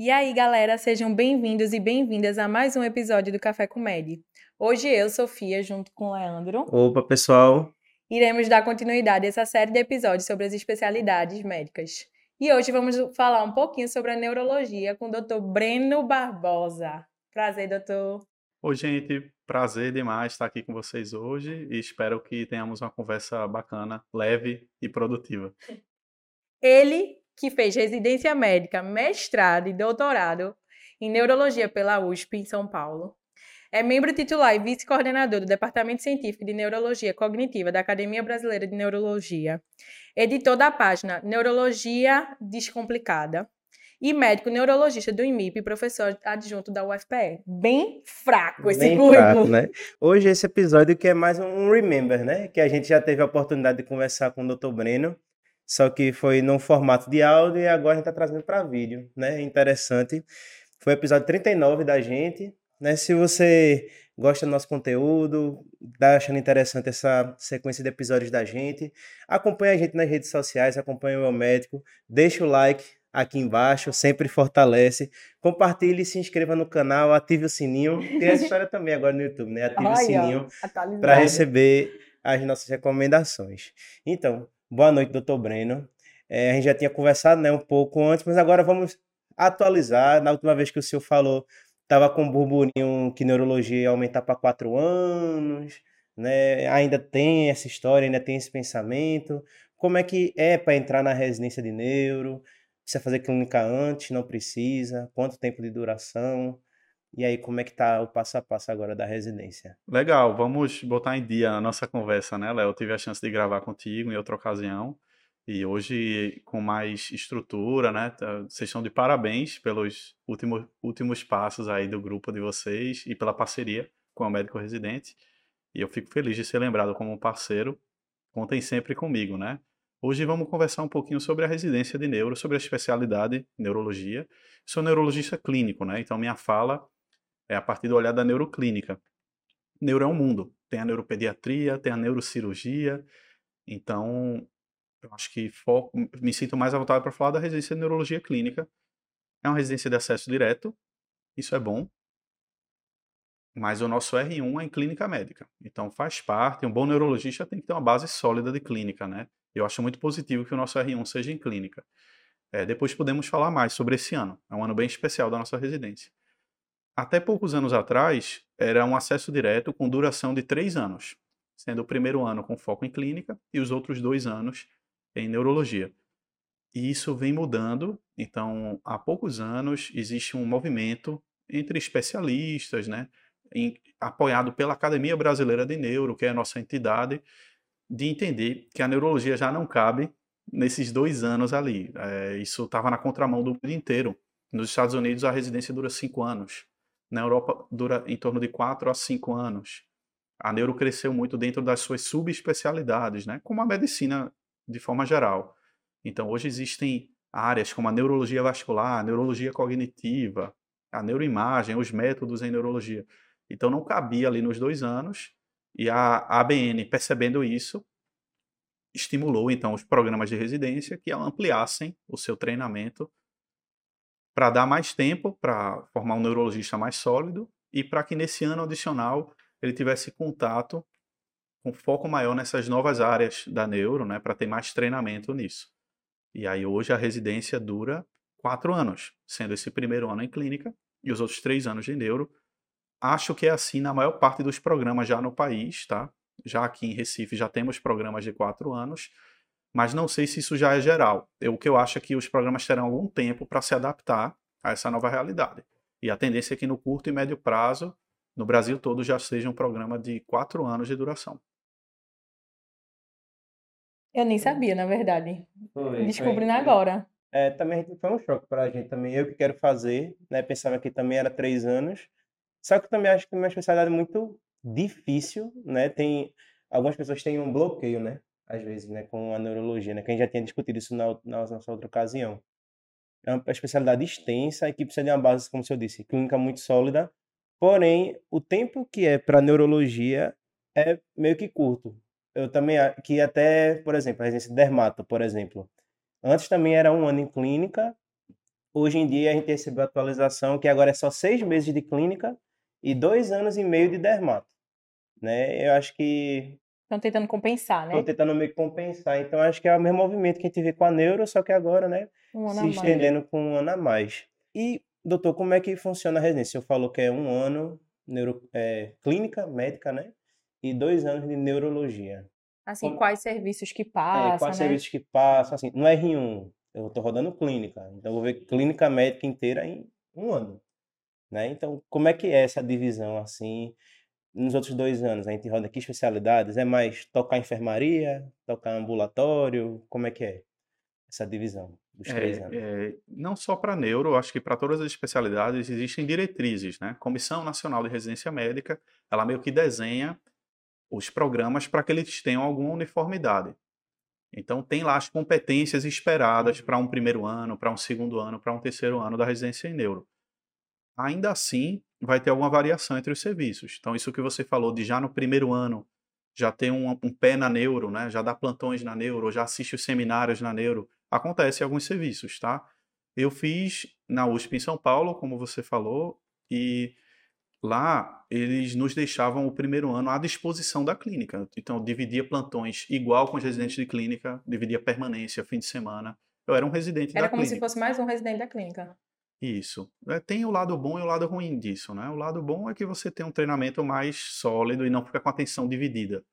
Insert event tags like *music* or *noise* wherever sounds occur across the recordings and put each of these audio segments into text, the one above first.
E aí, galera, sejam bem-vindos e bem-vindas a mais um episódio do Café com Med. Hoje eu, Sofia, junto com o Leandro, Opa, pessoal. iremos dar continuidade a essa série de episódios sobre as especialidades médicas. E hoje vamos falar um pouquinho sobre a neurologia com o Dr. Breno Barbosa. Prazer, doutor. Oi, gente, prazer demais estar aqui com vocês hoje e espero que tenhamos uma conversa bacana, leve e produtiva. Ele que fez residência médica, mestrado e doutorado em neurologia pela USP em São Paulo. É membro titular e vice-coordenador do Departamento Científico de Neurologia Cognitiva da Academia Brasileira de Neurologia. Editor da página Neurologia Descomplicada. E médico neurologista do IMIP e professor adjunto da UFPE. Bem fraco esse Bem currículo. fraco, né? Hoje esse episódio que é mais um remember, né? Que a gente já teve a oportunidade de conversar com o Dr. Breno, só que foi num formato de áudio e agora a gente está trazendo para vídeo, né? Interessante. Foi o episódio 39 da gente, né? Se você gosta do nosso conteúdo, tá achando interessante essa sequência de episódios da gente, acompanha a gente nas redes sociais, acompanha o meu médico, deixa o like aqui embaixo, sempre fortalece. Compartilhe, se inscreva no canal, ative o sininho. Tem essa história também agora no YouTube, né? Ative o Olha, sininho atualizado. para receber as nossas recomendações. Então, boa noite, doutor Breno. É, a gente já tinha conversado né, um pouco antes, mas agora vamos atualizar. Na última vez que o senhor falou, estava com um burburinho que neurologia ia aumentar para quatro anos, né? Ainda tem essa história, ainda tem esse pensamento. Como é que é para entrar na residência de neuro? Precisa fazer clínica antes? Não precisa? Quanto tempo de duração? E aí, como é que tá o passo a passo agora da residência? Legal, vamos botar em dia a nossa conversa, né, Léo? Eu tive a chance de gravar contigo em outra ocasião e hoje com mais estrutura, né? tá- Vocês estão de parabéns pelos últimos, últimos passos aí do grupo de vocês e pela parceria com o médico residente. E eu fico feliz de ser lembrado como um parceiro. Contem sempre comigo, né? Hoje vamos conversar um pouquinho sobre a residência de neuro, sobre a especialidade neurologia. Sou neurologista clínico, né? Então minha fala é a partir do olhar da neuroclínica. Neuro é um mundo. Tem a neuropediatria, tem a neurocirurgia. Então, eu acho que foco, me sinto mais à vontade para falar da residência de neurologia clínica. É uma residência de acesso direto, isso é bom. Mas o nosso R1 é em clínica médica. Então faz parte, um bom neurologista tem que ter uma base sólida de clínica, né? Eu acho muito positivo que o nosso R1 seja em clínica. É, depois podemos falar mais sobre esse ano. É um ano bem especial da nossa residência. Até poucos anos atrás, era um acesso direto com duração de três anos, sendo o primeiro ano com foco em clínica e os outros dois anos em neurologia. E isso vem mudando. Então, há poucos anos, existe um movimento entre especialistas, né, em- apoiado pela Academia Brasileira de Neuro, que é a nossa entidade, de entender que a neurologia já não cabe nesses dois anos ali. É, isso estava na contramão do mundo inteiro. Nos Estados Unidos, a residência dura cinco anos. Na Europa, dura em torno de quatro a cinco anos. A neuro cresceu muito dentro das suas subespecialidades, né? como a medicina de forma geral. Então, hoje existem áreas como a neurologia vascular, a neurologia cognitiva, a neuroimagem, os métodos em neurologia. Então, não cabia ali nos dois anos. E a ABN, percebendo isso, estimulou então os programas de residência que ampliassem o seu treinamento para dar mais tempo para formar um neurologista mais sólido e para que nesse ano adicional ele tivesse contato com foco maior nessas novas áreas da neuro, né, para ter mais treinamento nisso. E aí hoje a residência dura quatro anos, sendo esse primeiro ano em clínica e os outros três anos de neuro. Acho que é assim na maior parte dos programas já no país, tá? Já aqui em Recife já temos programas de quatro anos, mas não sei se isso já é geral. Eu, o que eu acho é que os programas terão algum tempo para se adaptar a essa nova realidade. E a tendência é que no curto e médio prazo, no Brasil todo, já seja um programa de quatro anos de duração. Eu nem sabia, na verdade. Foi, Descobrindo foi- agora. É, também foi um choque para a gente também. Eu que quero fazer, né? Pensava que também era três anos. Só que também acho que é uma especialidade muito difícil, né? Tem algumas pessoas têm um bloqueio, né? Às vezes, né? Com a neurologia, né? Que a gente já tinha discutido isso na, na nossa outra ocasião. É uma especialidade extensa e que precisa de uma base, como o senhor disse, clínica muito sólida. Porém, o tempo que é para neurologia é meio que curto. Eu também, que até, por exemplo, a residência de dermato, por exemplo. Antes também era um ano em clínica, hoje em dia a gente recebeu a atualização que agora é só seis meses de clínica e dois anos e meio de dermato. Né? Eu acho que Estão tentando compensar, né? Estão tentando meio que compensar. Então, acho que é o mesmo movimento que a gente vê com a neuro, só que agora, né? Um ano se a estendendo com um ano a mais. E, doutor, como é que funciona a residência? O senhor falou que é um ano neuro, é, clínica, médica, né? E dois anos de neurologia. Assim, Como- quais serviços que É, passam, quais né? serviços que passam? Assim, no R1, eu tô rodando clínica. Então, eu vou ver clínica médica inteira em um ano. Né? Então, como é que é essa divisão, assim? Nos outros dois anos, a gente roda que especialidades? É mais tocar enfermaria, tocar ambulatório? Como é que é essa divisão dos três anos? É, é, não só para neuro, acho que para todas as especialidades existem diretrizes, né? Comissão Nacional de Residência Médica, ela meio que desenha os programas para que eles tenham alguma uniformidade. Então tem lá as competências esperadas para um primeiro ano, para um segundo ano, para um terceiro ano da residência em neuro. Ainda assim, vai ter alguma variação entre os serviços. Então isso que você falou de já no primeiro ano já ter um, um pé na neuro, né? Já dá plantões na neuro, já assiste os seminários na neuro, acontece em alguns serviços, tá? Eu fiz na USP em São Paulo, como você falou, e lá eles nos deixavam o primeiro ano à disposição da clínica. Então, dividia plantões igual com os residentes de clínica, dividia permanência, fim de semana. Eu era um residente Era da como clínica. se fosse mais um residente da clínica. Isso. É, tem o lado bom e o lado ruim disso, né? O lado bom é que você tem um treinamento mais sólido e não fica com a atenção dividida.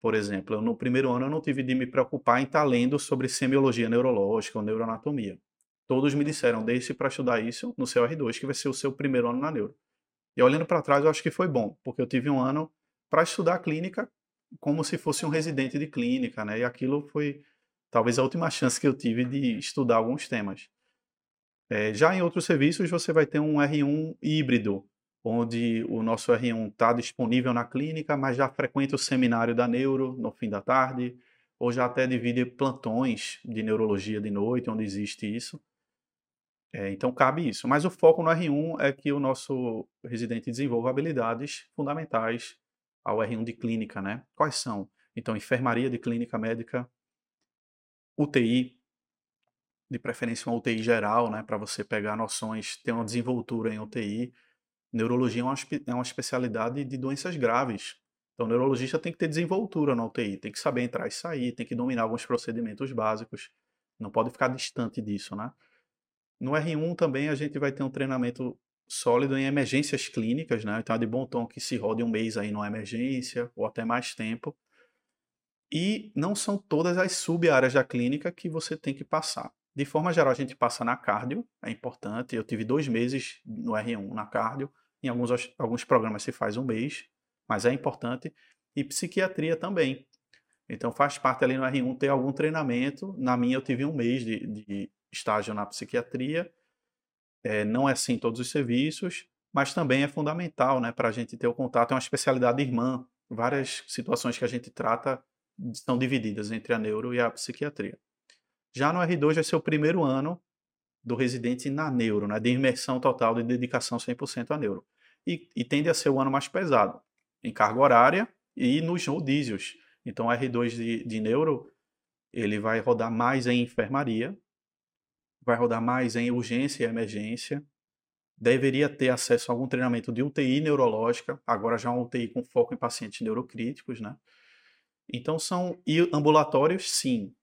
Por exemplo, no primeiro ano eu não tive de me preocupar em estar lendo sobre semiologia neurológica ou neuroanatomia. Todos me disseram, deixe para estudar isso no seu R2, que vai ser o seu primeiro ano na neuro. E olhando para trás, eu acho que foi bom, porque eu tive um ano para estudar clínica como se fosse um residente de clínica, né? E aquilo foi talvez a última *laughs* chance que eu tive de estudar alguns temas. É, já em outros serviços, você vai ter um R1 híbrido, onde o nosso R1 está disponível na clínica, mas já frequenta o seminário da neuro no fim da tarde, ou já até divide plantões de neurologia de noite, onde existe isso. É, então cabe isso. Mas o foco no R1 é que o nosso residente desenvolva habilidades fundamentais ao R1 de clínica, né? Quais são? Então, enfermaria de clínica médica, UTI, de preferência uma UTI geral, né, para você pegar noções, ter uma desenvoltura em UTI. Neurologia é uma, é uma especialidade de doenças graves. Então, o neurologista tem que ter desenvoltura na UTI, tem que saber entrar e sair, tem que dominar alguns procedimentos básicos. Não pode ficar distante disso, né? No R1 também a gente vai ter um treinamento sólido em emergências clínicas, né? Então é de bom tom que se rode um mês aí numa emergência ou até mais tempo. E não são todas as sub-áreas da clínica que você tem que passar. De forma geral, a gente passa na cardio, é importante. Eu tive dois meses no R1 na cardio. Em alguns, alguns programas se faz um mês, mas é importante. E psiquiatria também. Então faz parte ali no R1 ter algum treinamento. Na minha eu tive um mês de, de estágio na psiquiatria. É, não é assim em todos os serviços, mas também é fundamental né, para a gente ter o contato. É uma especialidade irmã. Várias situações que a gente trata são divididas entre a neuro e a psiquiatria. Já no R2 vai ser o primeiro ano do residente na neuro, né, de imersão total, de dedicação 100% à neuro. E, e tende a ser o ano mais pesado, em carga horária e nos rodízios. Então, o R2 de, de neuro, ele vai rodar mais em enfermaria, vai rodar mais em urgência e emergência, deveria ter acesso a algum treinamento de UTI neurológica, agora já uma UTI com foco em pacientes neurocríticos, né? Então são ambulatórios, sim.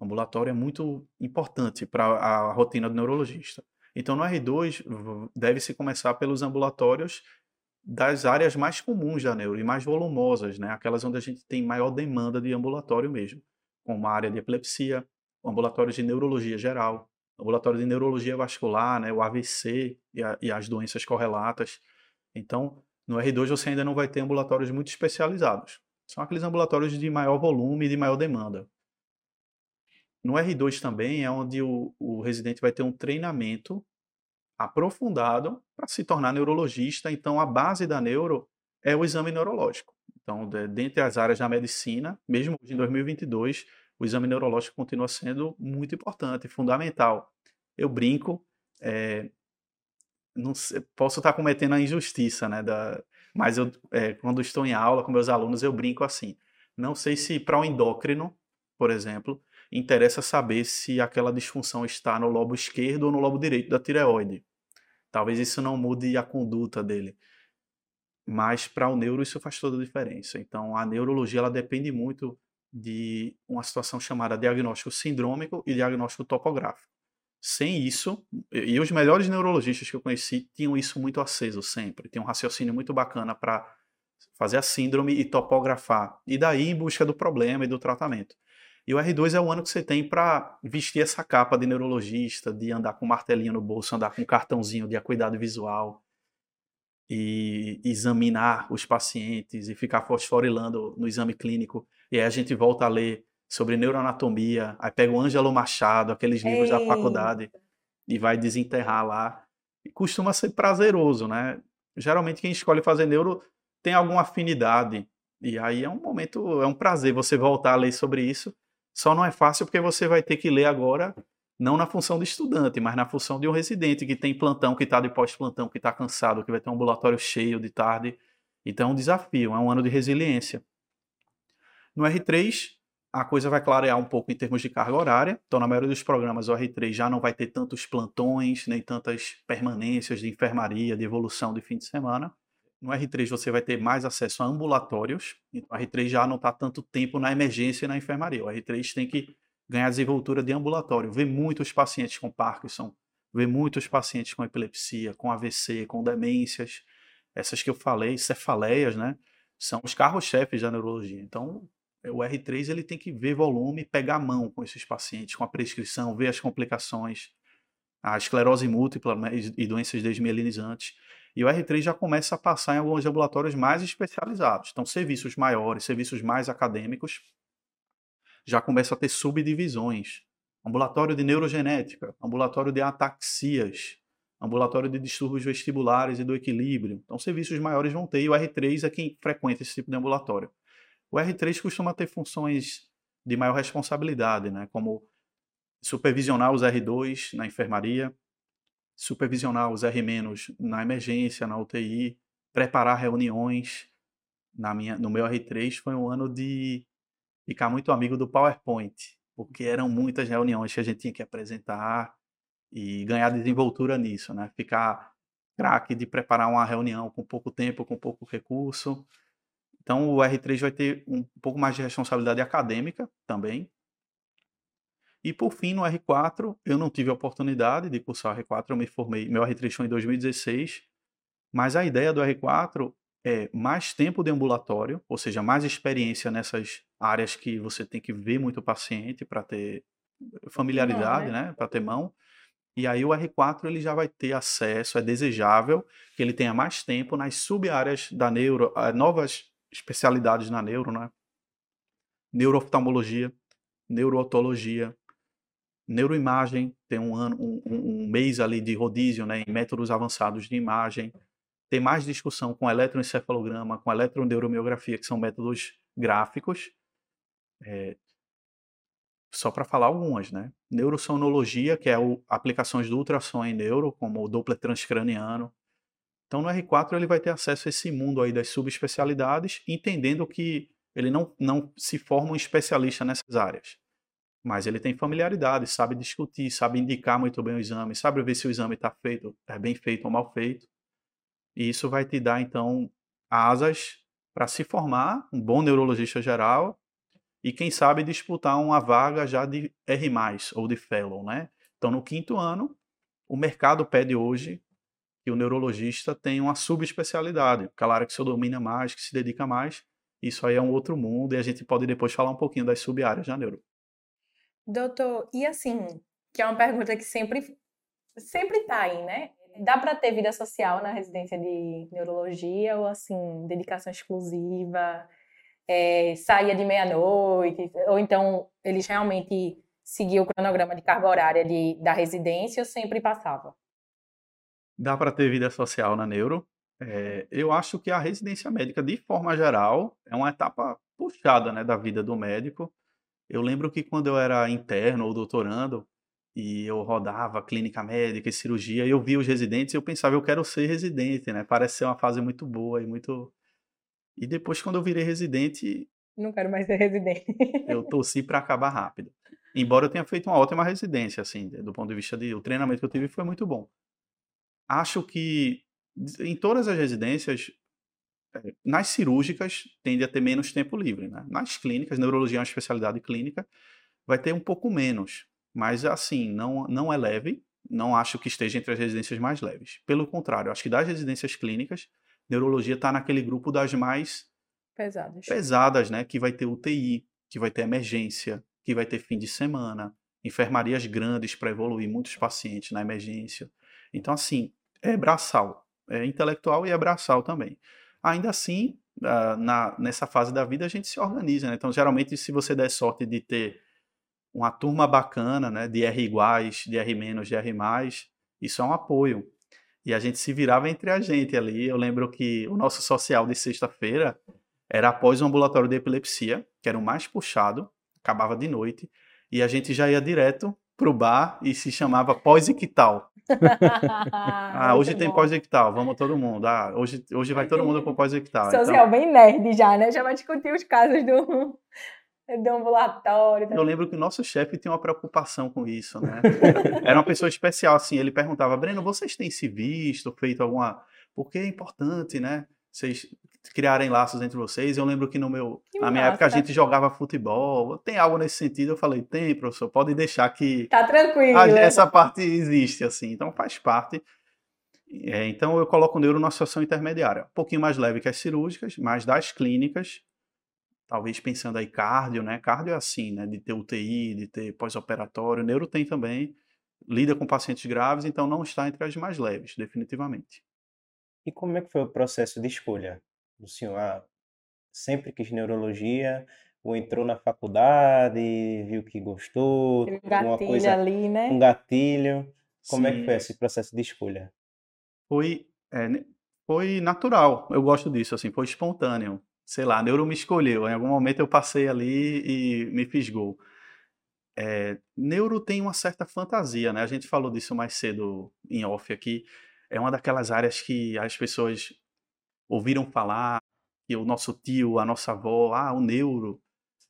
Ambulatório é muito importante para a rotina do neurologista. Então no R2 v- deve-se começar pelos ambulatórios das áreas mais comuns da neuro e mais volumosas, né? Aquelas onde a gente tem maior demanda de ambulatório mesmo, como a área de epilepsia, ambulatórios de neurologia geral, ambulatório de neurologia vascular, né? O AVC e, a- e as doenças correlatas. Então, no R2 você ainda não vai ter ambulatórios muito especializados. São aqueles ambulatórios de maior volume e de maior demanda. No R2 também é onde o, o residente vai ter um treinamento aprofundado para se tornar neurologista. Então, a base da neuro é o exame neurológico. Então, de- dentre as áreas da medicina, mesmo hoje em 2022, o exame neurológico continua sendo muito importante, fundamental. Eu brinco, é, sei- posso estar cometendo a injustiça, né? Da, mas eu, é, quando estou em aula com meus alunos, eu brinco assim. Não sei se para o endócrino, por exemplo, interessa saber se aquela disfunção está no lobo esquerdo ou no lobo direito da tireoide. Talvez isso não mude a conduta dele. Mas para o neuro isso faz toda a diferença. Então a neurologia ela depende muito de uma situação chamada diagnóstico sindrômico e diagnóstico topográfico. Sem isso, e os melhores neurologistas que eu conheci tinham isso muito aceso sempre, tinham um raciocínio muito bacana para fazer a síndrome e topografar, e daí em busca do problema e do tratamento. E o R2 é o ano que você tem para vestir essa capa de neurologista, de andar com martelinho no bolso, andar com cartãozinho de cuidado visual e examinar os pacientes e ficar fosforilando no exame clínico. E aí a gente volta a ler sobre neuroanatomia, aí pega o Ângelo Machado, aqueles livros Ei. da faculdade, e vai desenterrar lá. E costuma ser prazeroso, né? Geralmente quem escolhe fazer neuro tem alguma afinidade. E aí é um momento, é um prazer você voltar a ler sobre isso. Só não é fácil porque você vai ter que ler agora, não na função de estudante, mas na função de um residente que tem plantão, que está de pós-plantão, que está cansado, que vai ter um ambulatório cheio de tarde. Então é um desafio, é um ano de resiliência. No R3, a coisa vai clarear um pouco em termos de carga horária. Então, na maioria dos programas, o R3 já não vai ter tantos plantões, nem tantas permanências de enfermaria, de evolução de fim de semana. No R3 você vai ter mais acesso a ambulatórios. Então, o R3 já não está tanto tempo na emergência e na enfermaria. O R3 tem que ganhar desenvoltura de ambulatório, ver muitos pacientes com Parkinson, ver muitos pacientes com epilepsia, com AVC, com demências, essas que eu falei, cefaleias, né? São os carros-chefes da neurologia. Então, o R3 ele tem que ver volume, pegar a mão com esses pacientes, com a prescrição, ver as complicações, a esclerose múltipla né, e doenças desmielinizantes. E o R3 já começa a passar em alguns ambulatórios mais especializados. Então, serviços maiores, serviços mais acadêmicos, já começa a ter subdivisões. Ambulatório de neurogenética, ambulatório de ataxias, ambulatório de distúrbios vestibulares e do equilíbrio. Então, serviços maiores vão ter, e o R3 é quem frequenta esse tipo de ambulatório. O R3 costuma ter funções de maior responsabilidade, né? como supervisionar os R2 na enfermaria, supervisionar os R- na emergência, na UTI, preparar reuniões. Na minha, no meu R3 foi um ano de ficar muito amigo do PowerPoint, porque eram muitas reuniões que a gente tinha que apresentar e ganhar desenvoltura nisso, né? Ficar craque de preparar uma reunião com pouco tempo, com pouco recurso. Então, o R3 vai ter um pouco mais de responsabilidade acadêmica também. E, por fim, no R4, eu não tive a oportunidade de cursar o R4, eu me formei, meu R3 foi em 2016, mas a ideia do R4 é mais tempo de ambulatório, ou seja, mais experiência nessas áreas que você tem que ver muito paciente para ter familiaridade, né? né? Para ter mão. E aí o R4 ele já vai ter acesso, é desejável que ele tenha mais tempo nas sub-áreas da neuro, eh, novas especialidades na neuro, né? Neurooftalmologia, neurootologia, neuroimagem, tem um, ano, um, um, mês ali de rodízio né, em métodos avançados de imagem. Tem mais discussão com eletroencefalograma, com eletroneuromiografia, que são métodos gráficos. É, só para falar algumas, né? Neurossonologia, que é o, aplicações do ultrassom em neuro, como o Doppler transcraniano, então no R4 ele vai ter acesso a esse mundo aí das subespecialidades, entendendo que ele não, não se forma um especialista nessas áreas. Mas ele tem familiaridade, sabe discutir, sabe indicar muito bem o exame, sabe ver se o exame está feito, é bem feito ou mal feito. E isso vai te dar, então, asas para se formar um bom neurologista geral e, quem sabe, disputar uma vaga já de R+, ou de Fellow, né? Então, no quinto ano, o mercado pede hoje que o neurologista tem uma subespecialidade, aquela área que você domina mais, que se dedica mais. Isso aí é um outro mundo e a gente pode depois falar um pouquinho das sub-áreas da neuro. Doutor, e assim, que é uma pergunta que sempre sempre tá aí, né? Dá para ter vida social na residência de neurologia ou assim, dedicação exclusiva, é, saía de meia-noite, ou então eles realmente seguiam o cronograma de carga horária de, da residência ou sempre passava? dá para ter vida social na neuro. É, eu acho que a residência médica, de forma geral, é uma etapa puxada né, da vida do médico. Eu lembro que quando eu era interno ou doutorando, e eu rodava clínica médica e cirurgia, eu via os residentes e eu pensava, eu quero ser residente, né? Parece ser uma fase muito boa e muito. E depois, quando eu virei residente. Não quero mais ser residente. eu torci para acabar rápido. Embora eu tenha feito uma ótima residência, assim, do ponto de vista de o treinamento que eu tive foi muito bom. Acho que em todas as residências, nas cirúrgicas, tende a ter menos tempo livre, né? Nas clínicas, neurologia é uma especialidade clínica, vai ter um pouco menos. Mas, assim, não, não é leve, não acho que esteja entre as residências mais leves. Pelo contrário, acho que das residências clínicas, neurologia está naquele grupo das mais pesadas. pesadas, né? Que vai ter UTI, que vai ter emergência, que vai ter fim de semana, enfermarias grandes para evoluir muitos pacientes na emergência. Então, assim, é braçal, é intelectual e é braçal também. Ainda assim, uh, na, nessa fase da vida, a gente se organiza, né? Então, geralmente, se você der sorte de ter uma turma bacana, né, de R iguais, de R menos, de R mais, isso é um apoio. E a gente se virava entre a gente ali. Eu lembro que o nosso social de sexta-feira era após o ambulatório de epilepsia, que era o mais puxado, acabava de noite, e a gente já ia direto pro bar e se chamava pós-ictal. *laughs* ah, hoje tem pós-ictal, vamos todo mundo. Ah, hoje, hoje vai todo mundo pro pós-ictal. Social então... bem nerd já, né? Já vai discutir os casos do, do ambulatório. Eu lembro que o nosso chefe tinha uma preocupação com isso, né? Era uma pessoa especial, assim, ele perguntava, Breno, vocês têm se visto, feito alguma... Porque é importante, né? Vocês criarem laços entre vocês. Eu lembro que no meu, que na minha massa. época a gente jogava futebol. Tem algo nesse sentido? Eu falei, tem, professor. Pode deixar que tá tranquilo. A, essa parte existe assim, então faz parte. É, então eu coloco o neuro numa situação intermediária, um pouquinho mais leve que as cirúrgicas, mas das clínicas, talvez pensando aí cardio, né? Cardio é assim, né? De ter UTI, de ter pós-operatório. Neuro tem também, lida com pacientes graves, então não está entre as mais leves, definitivamente. E como é que foi o processo de escolha? O senhor ah, sempre quis neurologia, ou entrou na faculdade, viu que gostou, um gatilho coisa, ali, né? Um gatilho. Como Sim. é que foi esse processo de escolha? Foi, é, foi natural. Eu gosto disso, assim, foi espontâneo. Sei lá, a neuro me escolheu. Em algum momento eu passei ali e me fisgou. É, neuro tem uma certa fantasia, né? A gente falou disso mais cedo em off aqui. É uma daquelas áreas que as pessoas ouviram falar que o nosso tio, a nossa avó, ah, o neuro.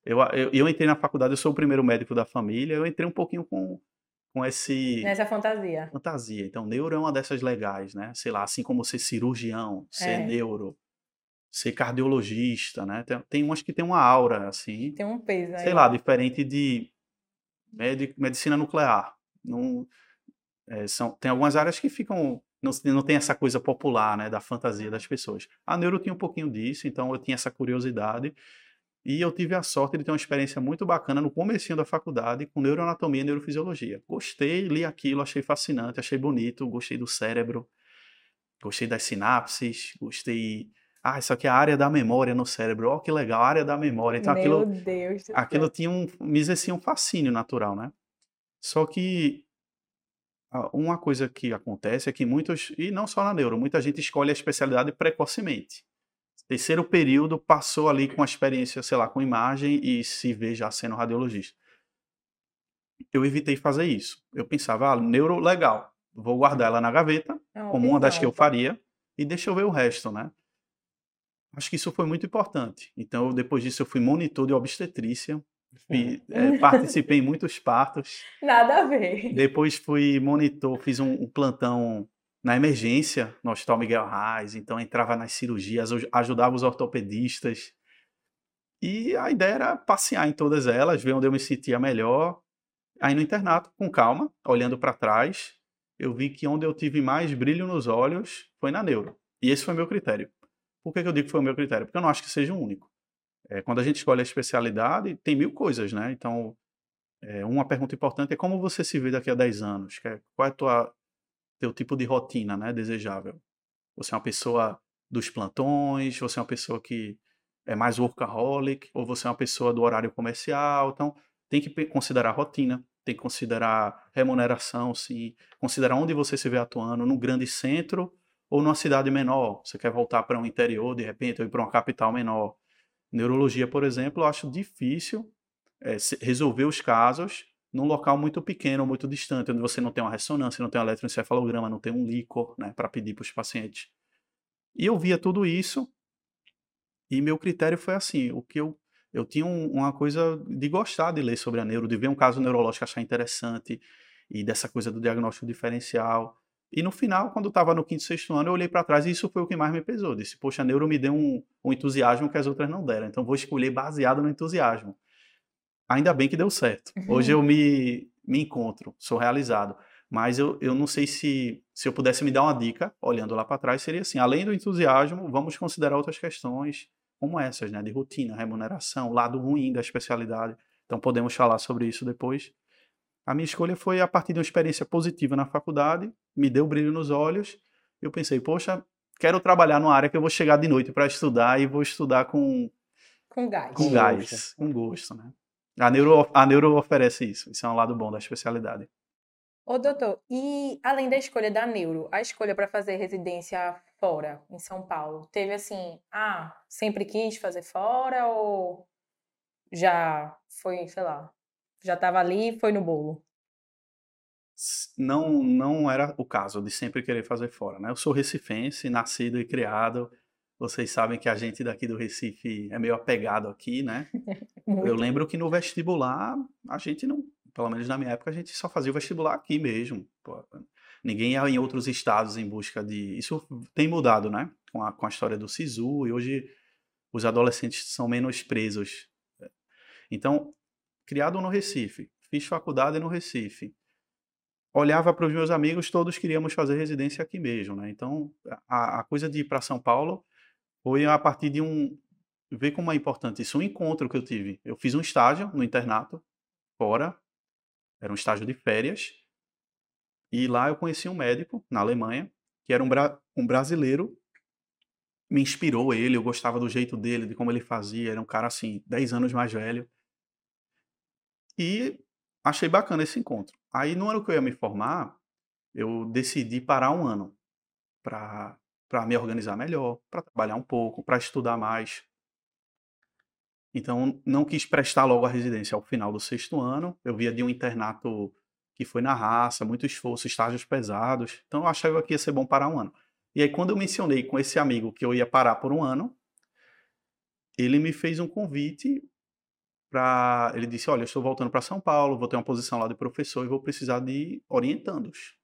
Eu, eu, eu, entrei na faculdade, eu sou o primeiro médico da família, eu entrei um pouquinho com, com esse... Nessa fantasia. Fantasia. Então, neuro é uma dessas legais, né? Sei lá, assim como ser cirurgião, ser é. neuro, ser cardiologista, né? Tem, tem umas que tem uma aura, assim... Tem um peso aí. Sei lá, diferente de medicina nuclear. Não, é, são, tem algumas áreas que ficam não, não tem essa coisa popular, né, da fantasia das pessoas. A neuro tinha um pouquinho disso, então eu tinha essa curiosidade. E eu tive a sorte de ter uma experiência muito bacana no começo da faculdade com neuroanatomia e neurofisiologia. Gostei, li aquilo, achei fascinante, achei bonito, gostei do cérebro, gostei das sinapses, gostei... Ah, isso aqui é a área da memória no cérebro. Ó, oh, que legal, a área da memória. Então, Meu aquilo, Deus aquilo tinha um, me exercia um fascínio natural, né? Só que uma coisa que acontece é que muitos, e não só na neuro, muita gente escolhe a especialidade precocemente. Terceiro período passou ali com a experiência, sei lá, com imagem e se vê já sendo radiologista. Eu evitei fazer isso. Eu pensava, ah, neuro, legal, vou guardar ela na gaveta, é como uma das que eu faria, e deixa eu ver o resto, né? Acho que isso foi muito importante. Então, depois disso, eu fui monitor de obstetrícia, é, participei em muitos partos. Nada a ver. Depois fui monitor, fiz um, um plantão na emergência no Hospital Miguel Reis, então entrava nas cirurgias, ajudava os ortopedistas. E a ideia era passear em todas elas, ver onde eu me sentia melhor. Aí no internato, com calma, olhando para trás, eu vi que onde eu tive mais brilho nos olhos foi na neuro. E esse foi meu critério. Por que, que eu digo que foi o meu critério? Porque eu não acho que seja o único. É, quando a gente escolhe a especialidade, tem mil coisas, né? Então, é, uma pergunta importante é como você se vê daqui a 10 anos? É, qual é o teu tipo de rotina né, desejável? Você é uma pessoa dos plantões? Você é uma pessoa que é mais workaholic? Ou você é uma pessoa do horário comercial? Então, tem que considerar a rotina, tem que considerar remuneração, sim, considerar onde você se vê atuando, num grande centro ou numa cidade menor. Você quer voltar para um interior, de repente, ou ir para uma capital menor. Neurologia, por exemplo, eu acho difícil é, resolver os casos num local muito pequeno, muito distante, onde você não tem uma ressonância, não tem um eletroencefalograma, não tem um líquor né, para pedir para os pacientes. E eu via tudo isso e meu critério foi assim, o que eu eu tinha um, uma coisa de gostar de ler sobre a neuro, de ver um caso neurológico achar interessante e dessa coisa do diagnóstico diferencial. E no final, quando estava no quinto, sexto ano, eu olhei para trás e isso foi o que mais me pesou. Disse, poxa, a neuro me deu um, um entusiasmo que as outras não deram, então vou escolher baseado no entusiasmo. Ainda bem que deu certo. Hoje eu me, me encontro, sou realizado. Mas eu, eu não sei se, se eu pudesse me dar uma dica, olhando lá para trás, seria assim: além do entusiasmo, vamos considerar outras questões como essas, né? De rotina, remuneração, lado ruim da especialidade. Então podemos falar sobre isso depois. A minha escolha foi a partir de uma experiência positiva na faculdade, me deu brilho nos olhos. Eu pensei, poxa, quero trabalhar numa área que eu vou chegar de noite para estudar e vou estudar com com gás. Com gás, com gosto, né? A neuro, a neuro oferece isso. Isso é um lado bom da especialidade. Ô, doutor, e além da escolha da neuro, a escolha para fazer residência fora, em São Paulo, teve assim, ah, sempre quis fazer fora ou já foi, sei lá, já estava ali e foi no bolo? Não, não era o caso de sempre querer fazer fora, né? Eu sou recifense, nascido e criado. Vocês sabem que a gente daqui do Recife é meio apegado aqui, né? *laughs* Eu lembro que no vestibular a gente não pelo menos na minha época, a gente só fazia o vestibular aqui mesmo. Pô, ninguém ia em outros estados em busca de. Isso tem mudado, né? Com a, com a história do SISU, e hoje os adolescentes são menos presos. Então, criado no Recife, fiz faculdade no Recife. Olhava para os meus amigos, todos queríamos fazer residência aqui mesmo, né? Então, a, a coisa de ir para São Paulo foi a partir de um. Ver como é importante isso, um encontro que eu tive. Eu fiz um estágio no internato, fora, era um estágio de férias. E lá eu conheci um médico na Alemanha, que era um, bra um brasileiro. Me inspirou ele, eu gostava do jeito dele, de como ele fazia. Era um cara assim, 10 anos mais velho. E achei bacana esse encontro. Aí no ano que eu ia me formar, eu decidi parar um ano para me organizar melhor, para trabalhar um pouco, para estudar mais. Então, não quis prestar logo a residência ao final do sexto ano. Eu via de um internato que foi na raça, muito esforço, estágios pesados. Então, eu achava que ia ser bom parar um ano. E aí, quando eu mencionei com esse amigo que eu ia parar por um ano, ele me fez um convite para. Ele disse: Olha, eu estou voltando para São Paulo, vou ter uma posição lá de professor e vou precisar de orientandos.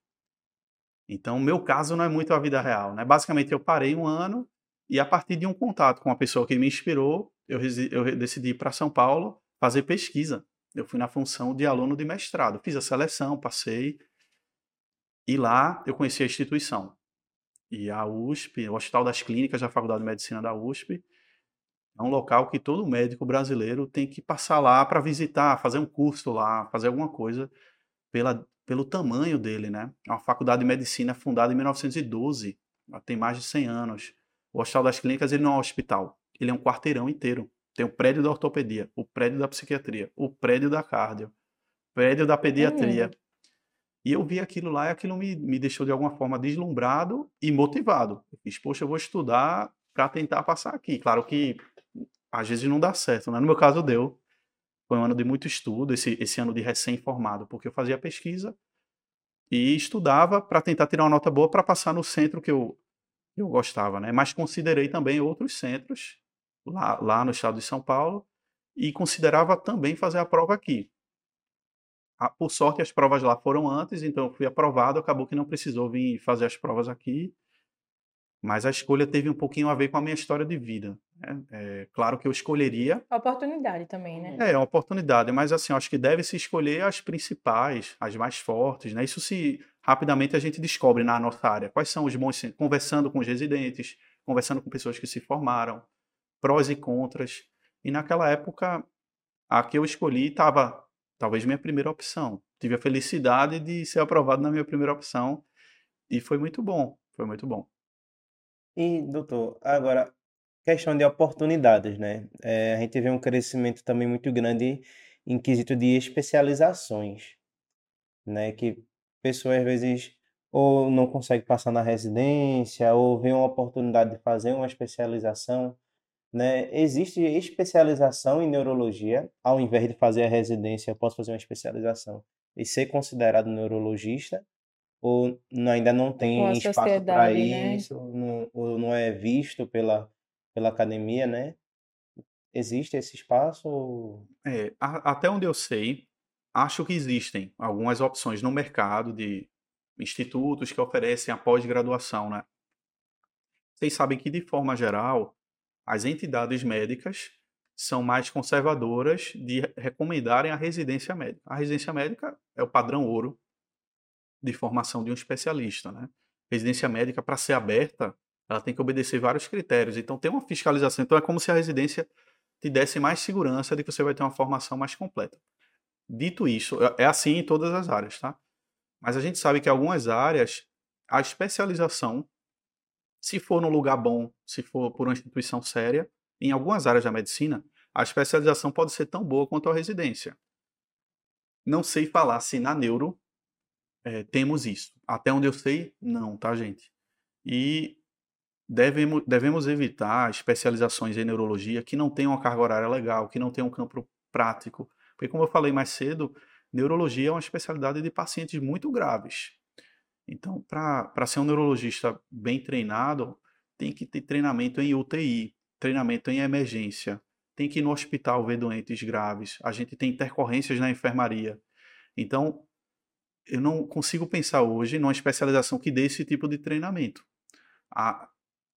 Então, meu caso não é muito a vida real, né? Basicamente, eu parei um ano e a partir de um contato com uma pessoa que me inspirou, eu, eu decidi ir para São Paulo fazer pesquisa. Eu fui na função de aluno de mestrado. Fiz a seleção, passei. E lá eu conheci a instituição. E a USP, o Hospital das Clínicas da Faculdade de Medicina da USP, é um local que todo médico brasileiro tem que passar lá para visitar, fazer um curso lá, fazer alguma coisa pela, pelo tamanho dele, né? É uma faculdade de medicina fundada em 1912, tem mais de 100 anos. O Hospital das Clínicas ele não é um hospital, ele é um quarteirão inteiro. Tem o prédio da ortopedia, o prédio da psiquiatria, o prédio da cardio, o prédio da pediatria. Hum. E eu vi aquilo lá e aquilo me, me deixou de alguma forma deslumbrado e motivado. Eu fiz, poxa, eu vou estudar para tentar passar aqui. Claro que às vezes não dá certo, né? No meu caso deu. Foi um ano de muito estudo, esse, esse ano de recém-formado, porque eu fazia pesquisa e estudava para tentar tirar uma nota boa para passar no centro que eu, eu gostava, né? Mas considerei também outros centros lá, lá no estado de São Paulo e considerava também fazer a prova aqui. Por sorte, as provas lá foram antes, então eu fui aprovado, acabou que não precisou vir fazer as provas aqui. Mas a escolha teve um pouquinho a ver com a minha história de vida. Né? É, claro que eu escolheria. Oportunidade também, né? É, é uma oportunidade, mas assim, acho que deve se escolher as principais, as mais fortes, né? Isso se rapidamente a gente descobre na nossa área. Quais são os bons, conversando com os residentes, conversando com pessoas que se formaram, prós e contras. E naquela época, a que eu escolhi estava talvez minha primeira opção. Tive a felicidade de ser aprovado na minha primeira opção e foi muito bom, foi muito bom. E, doutor, agora, questão de oportunidades, né? É, a gente vê um crescimento também muito grande em quesito de especializações, né? Que pessoas às vezes ou não conseguem passar na residência ou vê uma oportunidade de fazer uma especialização, né? Existe especialização em neurologia, ao invés de fazer a residência, eu posso fazer uma especialização e ser considerado neurologista, ou ainda não tem espaço para né? isso, não, ou não é visto pela, pela academia, né? Existe esse espaço? É, a, até onde eu sei, acho que existem algumas opções no mercado de institutos que oferecem a pós-graduação, né? Vocês sabem que, de forma geral, as entidades médicas são mais conservadoras de recomendarem a residência médica. A residência médica é o padrão ouro de formação de um especialista, né? Residência médica, para ser aberta, ela tem que obedecer vários critérios. Então, tem uma fiscalização. Então, é como se a residência te desse mais segurança de que você vai ter uma formação mais completa. Dito isso, é, é assim em todas as áreas, tá? Mas a gente sabe que algumas áreas, a especialização, se for num lugar bom, se for por uma instituição séria, em algumas áreas da medicina, a especialização pode ser tão boa quanto a residência. Não sei falar se na neuro é, temos isso. Até onde eu sei, não, tá, gente? E devemos, devemos evitar especializações em neurologia que não tenham uma carga horária legal, que não tenham um campo prático. Porque, como eu falei mais cedo, neurologia é uma especialidade de pacientes muito graves. Então, para ser um neurologista bem treinado, tem que ter treinamento em UTI, treinamento em emergência, tem que ir no hospital ver doentes graves, a gente tem intercorrências na enfermaria. Então, eu não consigo pensar hoje numa especialização que dê esse tipo de treinamento. A,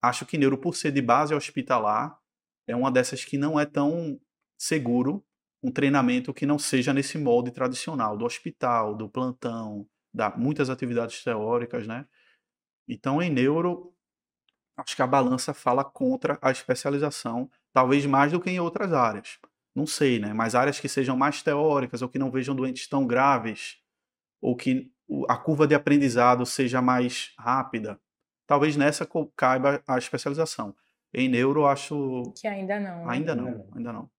acho que neuro, por ser de base hospitalar, é uma dessas que não é tão seguro um treinamento que não seja nesse molde tradicional do hospital, do plantão, da muitas atividades teóricas, né? Então, em neuro, acho que a balança fala contra a especialização, talvez mais do que em outras áreas. Não sei, né? Mas áreas que sejam mais teóricas ou que não vejam doentes tão graves, ou que a curva de aprendizado seja mais rápida, talvez nessa caiba a especialização. Em neuro, acho. Que ainda não. Né? Ainda não, ainda não.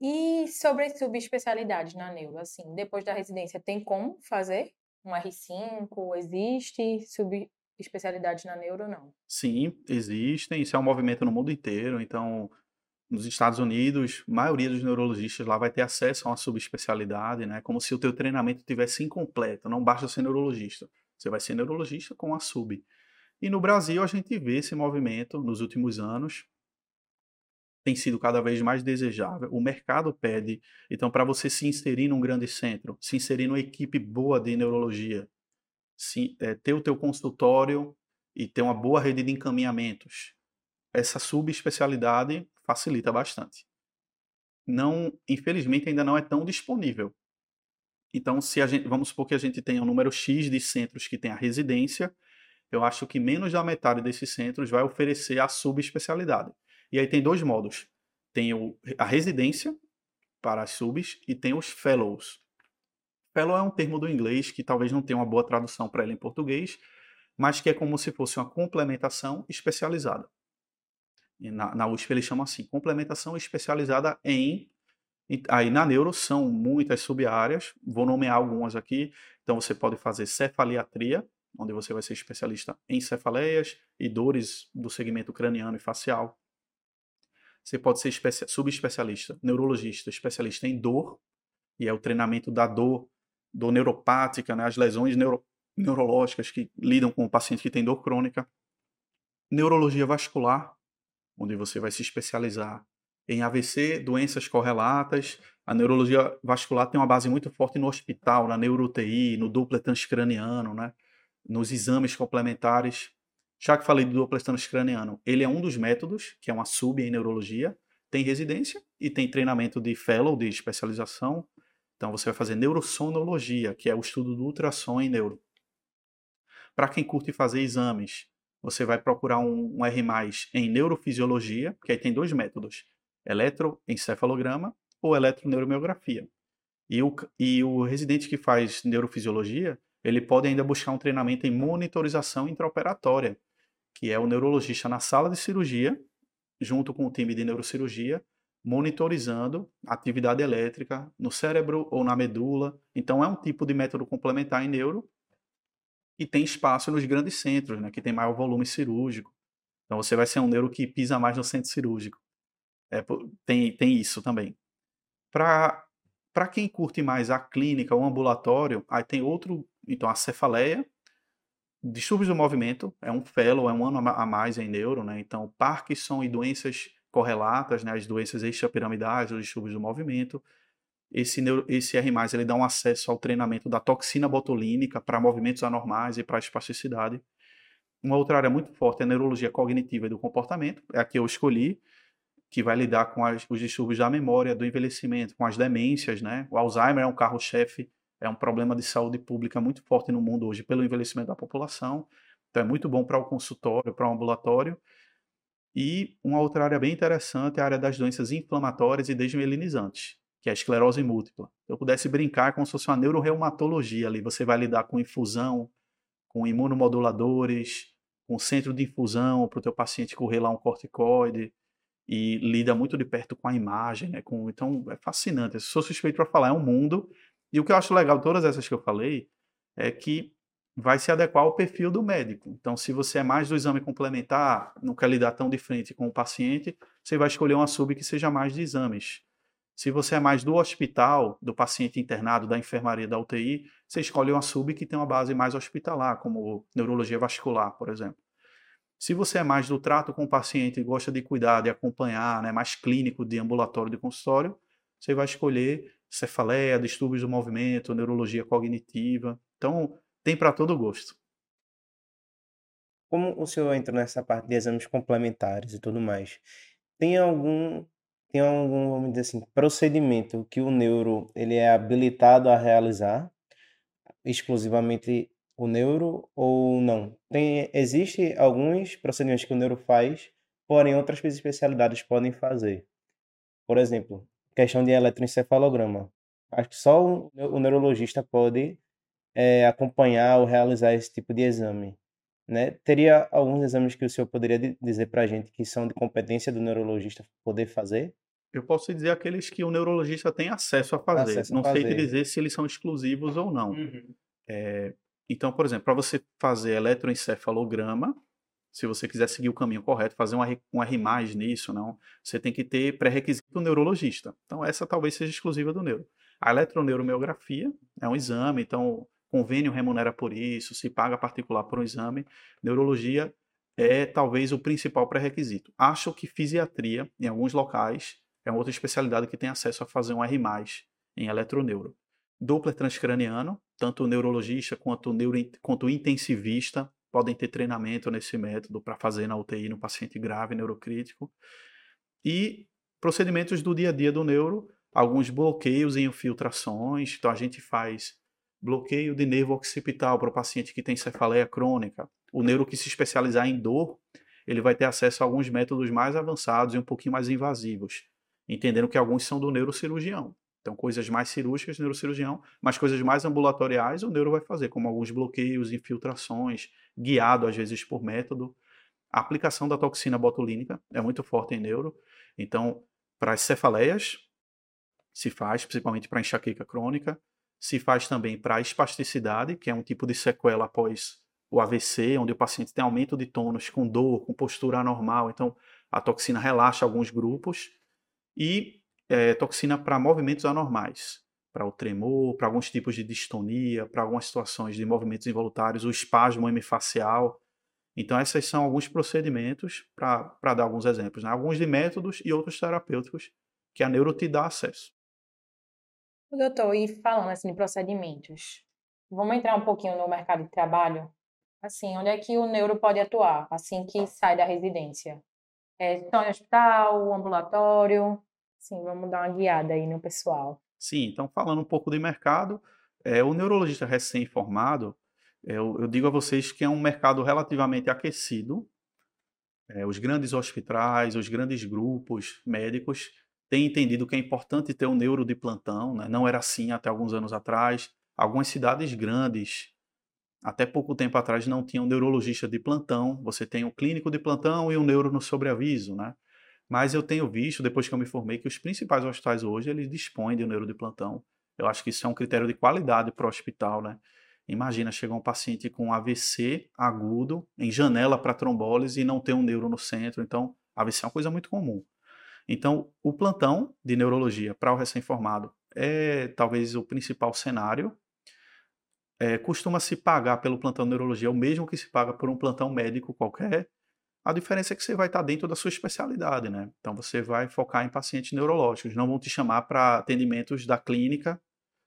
E sobre as subespecialidades na neuro, assim, depois da residência, tem como fazer um R5? Existe subespecialidade na neuro ou não? Sim, existem. Isso é um movimento no mundo inteiro. Então, nos Estados Unidos, a maioria dos neurologistas lá vai ter acesso a uma subespecialidade, né? Como se o teu treinamento tivesse incompleto. Não basta ser neurologista. Você vai ser neurologista com a sub. E no Brasil a gente vê esse movimento nos últimos anos. Tem sido cada vez mais desejável. O mercado pede. Então, para você se inserir num grande centro, se inserir numa equipe boa de neurologia, se, é, ter o teu consultório e ter uma boa rede de encaminhamentos, essa subespecialidade facilita bastante. Não, infelizmente, ainda não é tão disponível. Então, se a gente, vamos supor que a gente tenha um número X de centros que tem a residência, eu acho que menos da metade desses centros vai oferecer a subespecialidade. E aí tem dois modos. Tem o, a residência para as subs e tem os fellows. Fellow é um termo do inglês que talvez não tenha uma boa tradução para ele em português, mas que é como se fosse uma complementação especializada. E na, na USP eles chamam assim, complementação especializada em Aí na neuro são muitas sub-áreas, vou nomear algumas aqui. Então você pode fazer cefaliatria, onde você vai ser especialista em cefaleias e dores do segmento craniano e facial. Você pode ser subespecialista, neurologista, especialista em dor, e é o treinamento da dor, dor neuropática, né, as lesões neuro, neurológicas que lidam com o paciente que tem dor crônica. Neurologia vascular, onde você vai se especializar em AVC, doenças correlatas. A neurologia vascular tem uma base muito forte no hospital, na neuro-UTI, no duplo transcraniano, né? Nos exames complementares. Já que falei do duplo transcraniano, ele é um dos métodos, que é uma sub em neurologia. Tem residência e tem treinamento de fellow, de especialização. Então você vai fazer neurosonologia, que é o estudo do ultrassom em neuro. Para quem curte fazer exames, você vai procurar um, um R+, em neurofisiologia, que aí tem dois métodos eletroencefalograma ou eletroneuromiografia. E o, e o residente que faz neurofisiologia, ele pode ainda buscar um treinamento em monitorização intraoperatória, que é o neurologista na sala de cirurgia, junto com o time de neurocirurgia, monitorizando atividade elétrica no cérebro ou na medula. Então, é um tipo de método complementar em neuro e tem espaço nos grandes centros, né, que tem maior volume cirúrgico. Então, você vai ser um neuro que pisa mais no centro cirúrgico. É, tem, tem isso também. Para quem curte mais a clínica ou ambulatório, aí tem outro, então a cefaleia, distúrbios do movimento, é um fellow, é um ano a mais em neuro, né? Então, Parkinson e doenças correlatas, né, as doenças extrapiramidais, os distúrbios do movimento. Esse, neuro, esse R+, ele dá um acesso ao treinamento da toxina botulínica para movimentos anormais e para espasticidade. Uma outra área muito forte é a neurologia cognitiva e do comportamento, é a que eu escolhi, que vai lidar com as, os distúrbios da memória, do envelhecimento, com as demências, né? O Alzheimer é um carro-chefe, é um problema de saúde pública muito forte no mundo hoje pelo envelhecimento da população. Então é muito bom para o consultório, para o ambulatório. E uma outra área bem interessante é a área das doenças inflamatórias e desmielinizantes, que é a esclerose múltipla. Se eu pudesse brincar como se fosse uma neuroreumatologia ali, você vai lidar com infusão, com imunomoduladores, com centro de infusão para o teu paciente correr lá um corticoide, e lida muito de perto com a imagem, né? Com, então é fascinante. Eu sou suspeito para falar, é um mundo. E o que eu acho legal todas essas que eu falei é que vai se adequar ao perfil do médico. Então, se você é mais do exame complementar, não quer lidar tão de frente com o paciente, você vai escolher uma sub que seja mais de exames. Se você é mais do hospital, do paciente internado, da enfermaria, da UTI, você escolhe uma sub que tem uma base mais hospitalar, como neurologia vascular, por exemplo. Se você é mais do trato com o paciente e gosta de cuidar, de acompanhar, né, mais clínico de ambulatório de consultório, você vai escolher cefaleia, distúrbios do movimento, neurologia cognitiva. Então, tem para todo gosto. Como o senhor entra nessa parte de exames complementares e tudo mais, tem algum tem algum, vamos dizer assim, procedimento que o neuro ele é habilitado a realizar exclusivamente o neuro ou não? Tem, existe alguns procedimentos que o neuro faz, porém outras especialidades podem fazer. Por exemplo, questão de eletroencefalograma. Acho que só o, neurologista pode é, acompanhar ou realizar esse tipo de exame. Né? Teria alguns exames que o senhor poderia dizer para a gente que são de competência do neurologista poder fazer? Eu posso dizer aqueles que o neurologista tem acesso a fazer. Acesso a não fazer. sei dizer se eles são exclusivos ou não. Uhum. É, então, por exemplo, para você fazer eletroencefalograma, se você quiser seguir o caminho correto, fazer um, um R+, nisso, não, você tem que ter pré-requisito neurologista. Então, essa talvez seja exclusiva do neuro. A eletroneuromiografia é um exame, então convênio remunera por isso, se paga particular por um exame. Neurologia é talvez o principal pré-requisito. Acho que fisiatria, em alguns locais, é uma outra especialidade que tem acesso a fazer um R+, em eletroneuro. Doppler transcraniano, tanto o neurologista quanto neuro, quanto o intensivista podem ter treinamento nesse método para fazer na UTI no paciente grave neurocrítico. E procedimentos do dia a dia do neuro, alguns bloqueios em infiltrações, então a gente faz bloqueio de nervo occipital para o paciente que tem cefaleia crônica. O neuro que se especializar em dor, ele vai ter acesso a alguns métodos mais avançados e um pouquinho mais invasivos, entendendo que alguns são do neurocirurgião. Então, coisas mais cirúrgicas, neurocirurgião, mas coisas mais ambulatoriais, o neuro vai fazer, como alguns bloqueios, infiltrações, guiado às vezes por método. A aplicação da toxina botulínica é muito forte em neuro. Então, para as cefaleias, se faz, principalmente para enxaqueca crônica. Se faz também para espasticidade, que é um tipo de sequela após o AVC, onde o paciente tem aumento de tônus com dor, com postura anormal. Então, a toxina relaxa alguns grupos. E é, toxina para movimentos anormais, para o tremor, para alguns tipos de distonia, para algumas situações de movimentos involuntários, o espasmo hemifacial. Então, esses são alguns procedimentos, para dar alguns exemplos, né? alguns de métodos e outros terapêuticos que a neuro te dá acesso. Doutor, e falando assim de procedimentos, vamos entrar um pouquinho no mercado de trabalho? Assim, onde é que o neuro pode atuar assim que sai da residência? É em hospital, ambulatório? Sim, vamos dar uma guiada aí no pessoal. Sim, então falando um pouco de mercado, é, o neurologista recém-formado, é, eu, eu, digo a vocês que é um mercado relativamente aquecido. É, os grandes hospitais, os grandes grupos médicos têm entendido que é importante ter um neuro de plantão, né? não era assim até alguns anos atrás. Algumas cidades grandes, até pouco tempo atrás, não tinham neurologista de plantão. Você tem o clínico de plantão e o neuro no sobreaviso, né? Mas eu tenho visto, depois que eu me formei, que os principais hospitais hoje, eles dispõem de um neuro de plantão. Eu acho que isso é um critério de qualidade para o hospital, né? Imagina chegar um paciente com AVC agudo, em janela para trombólise e não ter um neuro no centro. Então, AVC é uma coisa muito comum. Então, o plantão de neurologia para o recém-formado é talvez o principal cenário. É, Costuma se pagar pelo plantão de neurologia o mesmo que se paga por um plantão médico qualquer, A diferença é que você vai estar dentro da sua especialidade, né? Então você vai focar em pacientes neurológicos, não vão te chamar para atendimentos da clínica,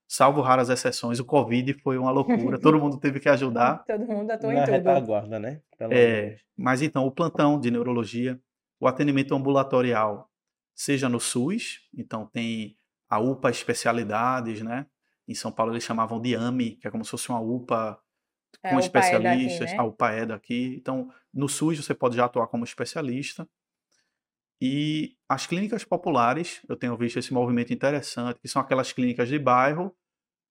salvo raras exceções. O Covid foi uma loucura, *laughs* todo mundo teve que ajudar. Todo mundo atuou Na em tudo. retaguarda, né? Pelo É, mas então, o plantão de neurologia, o atendimento ambulatorial, seja no SUS, então tem a UPA especialidades, né? Em São Paulo eles chamavam de AMI, que é como se fosse uma UPA É, com a UPA é daqui, especialistas, né? a UPA é daqui. Então, no SUS você pode já atuar como especialista. E as clínicas populares, eu tenho visto esse movimento interessante, que são aquelas clínicas de bairro,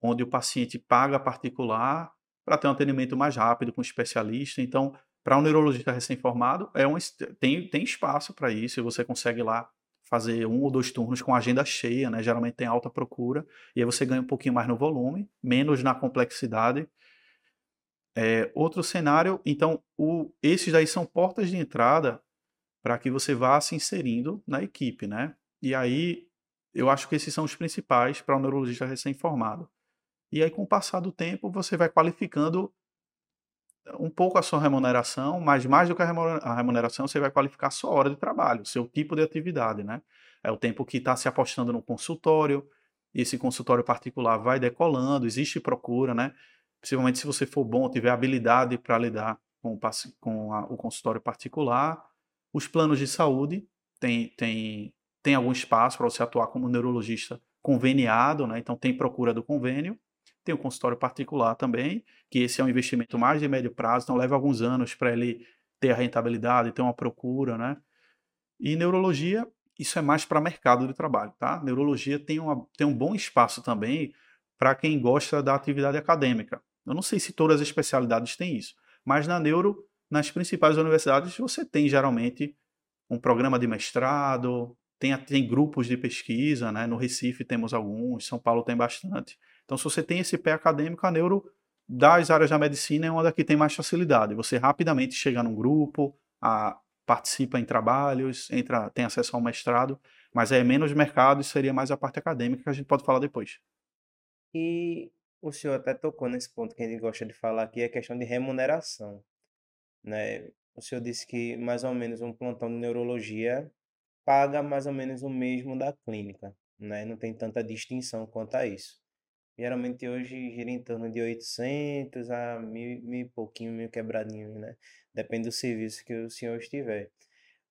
onde o paciente paga particular para ter um atendimento mais rápido com especialista. Então, para um neurologista recém-formado, é um, tem, tem espaço para isso, e você consegue lá fazer um ou dois turnos com agenda cheia, né? Geralmente tem alta procura, e aí você ganha um pouquinho mais no volume, menos na complexidade. É, outro cenário, então, o, esses daí são portas de entrada para que você vá se inserindo na equipe, né? E aí, eu acho que esses são os principais para um neurologista recém-formado. E aí, com o passar do tempo, você vai qualificando um pouco a sua remuneração, mas mais do que a remuneração, você vai qualificar a sua hora de trabalho, o seu tipo de atividade, né? É o tempo que está se apostando no consultório, esse consultório particular vai decolando, existe procura, né? Principalmente se você for bom, tiver habilidade para lidar com, o com a- o consultório particular. Os planos de saúde tem, tem, tem algum espaço para você atuar como neurologista conveniado, né? Então tem procura do convênio. Tem o consultório particular também, que esse é um investimento mais de médio prazo, então leva alguns anos para ele ter a rentabilidade, ter uma procura, né? E neurologia, isso é mais para mercado de trabalho, tá? Neurologia tem, uma, tem um bom espaço também para quem gosta da atividade acadêmica. Eu não sei se todas as especialidades têm isso, mas na neuro, nas principais universidades, você tem geralmente um programa de mestrado, tem, tem grupos de pesquisa, né? No Recife temos alguns, São Paulo tem bastante. Então, se você tem esse pé acadêmico, a neuro das áreas da medicina é uma que tem mais facilidade. Você rapidamente chega num grupo, a, participa em trabalhos, entra, tem acesso ao mestrado, mas é menos mercado e seria mais a parte acadêmica que a gente pode falar depois. E o senhor até tocou nesse ponto que a gente gosta de falar aqui, é a questão de remuneração, né? O senhor disse que mais ou menos um plantão de neurologia paga mais ou menos o mesmo da clínica, né? Não tem tanta distinção quanto a isso. Geralmente hoje gira em torno de 800 a mil, mil e pouquinho, mil quebradinho, né? Depende do serviço que o senhor estiver.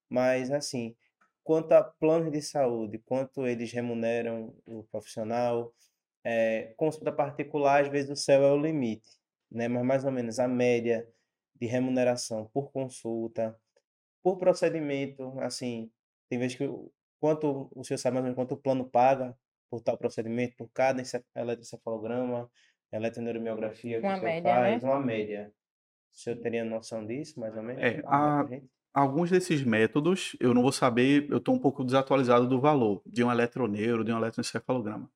Mas, assim, quanto a planos de saúde, quanto eles remuneram o profissional, é, consulta particular, às vezes o céu é o limite, né? Mas mais ou menos a média de remuneração por consulta, por procedimento, assim, tem vezes que o- quanto o senhor sabe mais ou menos quanto o plano paga por tal procedimento, por cada encef- eletroencefalograma, eletroneuromiografia que o Uma senhor média, faz, né? uma média. O senhor teria noção disso, mais ou menos? É, dar a-? Alguns desses métodos, eu não vou saber, eu estou um pouco desatualizado do valor de um eletroneuro, de um eletroencefalograma.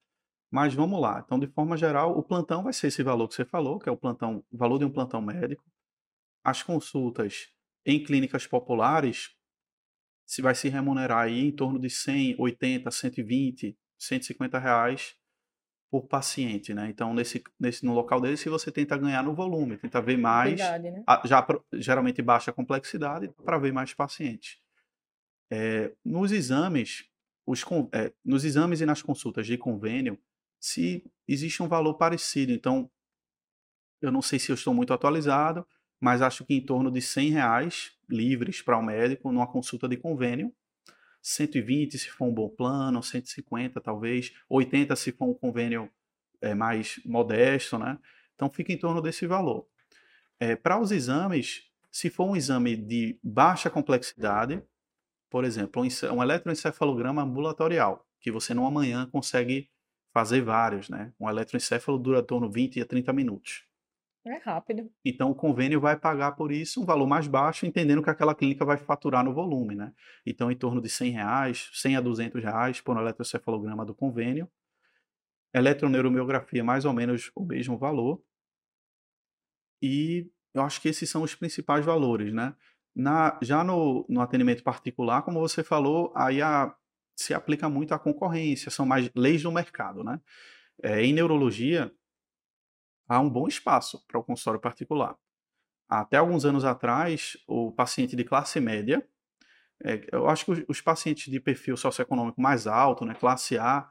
Mas vamos lá. Então, de forma geral, o plantão vai ser esse valor que você falou, que é o plantão, o valor de um plantão médico. As consultas em clínicas populares se vai se remunerar aí em torno de 100, 80, 120, 150 reais por paciente, né? Então, nesse, nesse, no local desse, você tenta ganhar no volume, tenta ver mais Quantidade, né? a- já geralmente baixa complexidade para ver mais pacientes. É, nos exames, os, é, nos exames e nas consultas de convênio, se existe um valor parecido. Então, eu não sei se eu estou muito atualizado, mas acho que em torno de 100 reais livres para o médico numa consulta de convênio. 120 se for um bom plano, 150 talvez, 80 se for um convênio é, mais modesto, né? Então fica em torno desse valor. É, para os exames, se for um exame de baixa complexidade, por exemplo, um, um eletroencefalograma ambulatorial, que você numa manhã consegue fazer vários, né? Um eletroencefalo dura em torno de 20 a 30 minutos. É rápido. Então o convênio vai pagar por isso um valor mais baixo, entendendo que aquela clínica vai faturar no volume, né? Então em torno de 100 reais, 100 a 200 reais por um eletroencefalograma do convênio. Eletroneuromiografia mais ou menos o mesmo valor. E eu acho que esses são os principais valores, né? Na, já no, no atendimento particular, como você falou, aí a, se aplica muito à concorrência, são mais leis do mercado, né? É, em neurologia, há um bom espaço para o consultório particular. até alguns anos atrás, o paciente de classe média, é, eu acho que os, os, pacientes de perfil socioeconômico mais alto, né, classe A,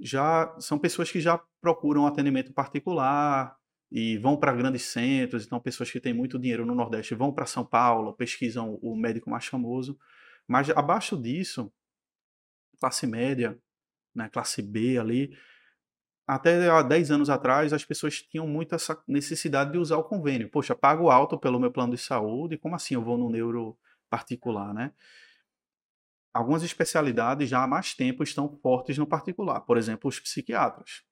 já são pessoas que já procuram atendimento particular e vão para grandes centros, então pessoas que têm muito dinheiro no Nordeste vão para São Paulo, pesquisam o médico mais famoso, mas abaixo disso, classe média, né, classe B ali, até há 10 anos atrás, as pessoas tinham muito essa necessidade de usar o convênio. Poxa, pago alto pelo meu plano de saúde, como assim eu vou no neuro particular, né? Algumas especialidades já há mais tempo estão fortes no particular. Por exemplo, os psiquiatras.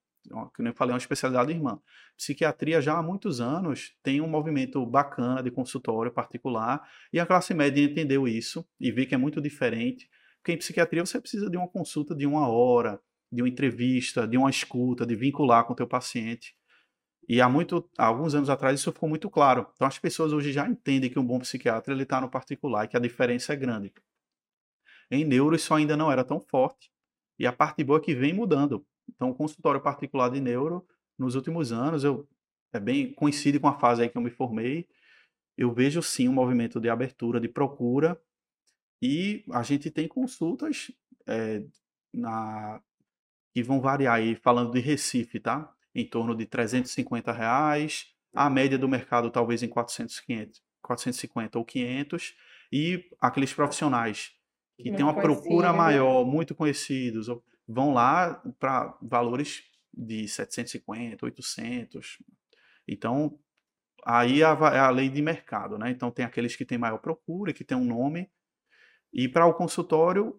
Que eu falei, é uma especialidade irmã. Psiquiatria já há muitos anos tem um movimento bacana de consultório particular e a classe média entendeu isso e vê que é muito diferente. Porque em psiquiatria você precisa de uma consulta de uma hora, de uma entrevista, de uma escuta, de vincular com o teu paciente. E há, muito, há alguns anos atrás isso ficou muito claro. Então as pessoas hoje já entendem que um bom psiquiatra ele está no particular e que a diferença é grande. Em neuro isso ainda não era tão forte. E a parte boa é que vem mudando. Então o consultório particular de neuro, nos últimos anos, eu, é bem coincide com a fase aí que eu me formei, eu vejo sim um movimento de abertura, de procura, e a gente tem consultas é, na, que vão variar aí, falando de Recife, tá? Em torno de 350 reais, a média do mercado talvez em 400, 500, 450 ou 500, e aqueles profissionais que têm uma procura maior, muito conhecidos, vão lá para valores de 750, 800. Então, aí é a lei de mercado, né? Então, tem aqueles que têm maior procura, que têm um nome, e para o consultório,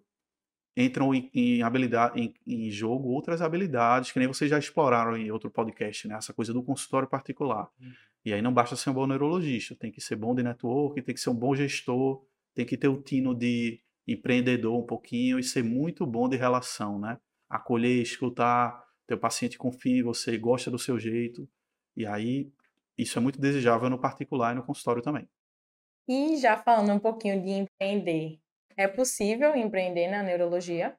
entram em, em habilidade, em, em, jogo outras habilidades, que nem vocês já exploraram em outro podcast, né? Essa coisa do consultório particular. Uhum. E aí não basta ser um bom neurologista, tem que ser bom de network, tem que ser um bom gestor, tem que ter o tino de empreendedor um pouquinho e ser muito bom de relação, né? Acolher, escutar, teu paciente confia em você, gosta do seu jeito. E aí isso é muito desejável no particular e no consultório também. E já falando um pouquinho de empreender, é possível empreender na neurologia?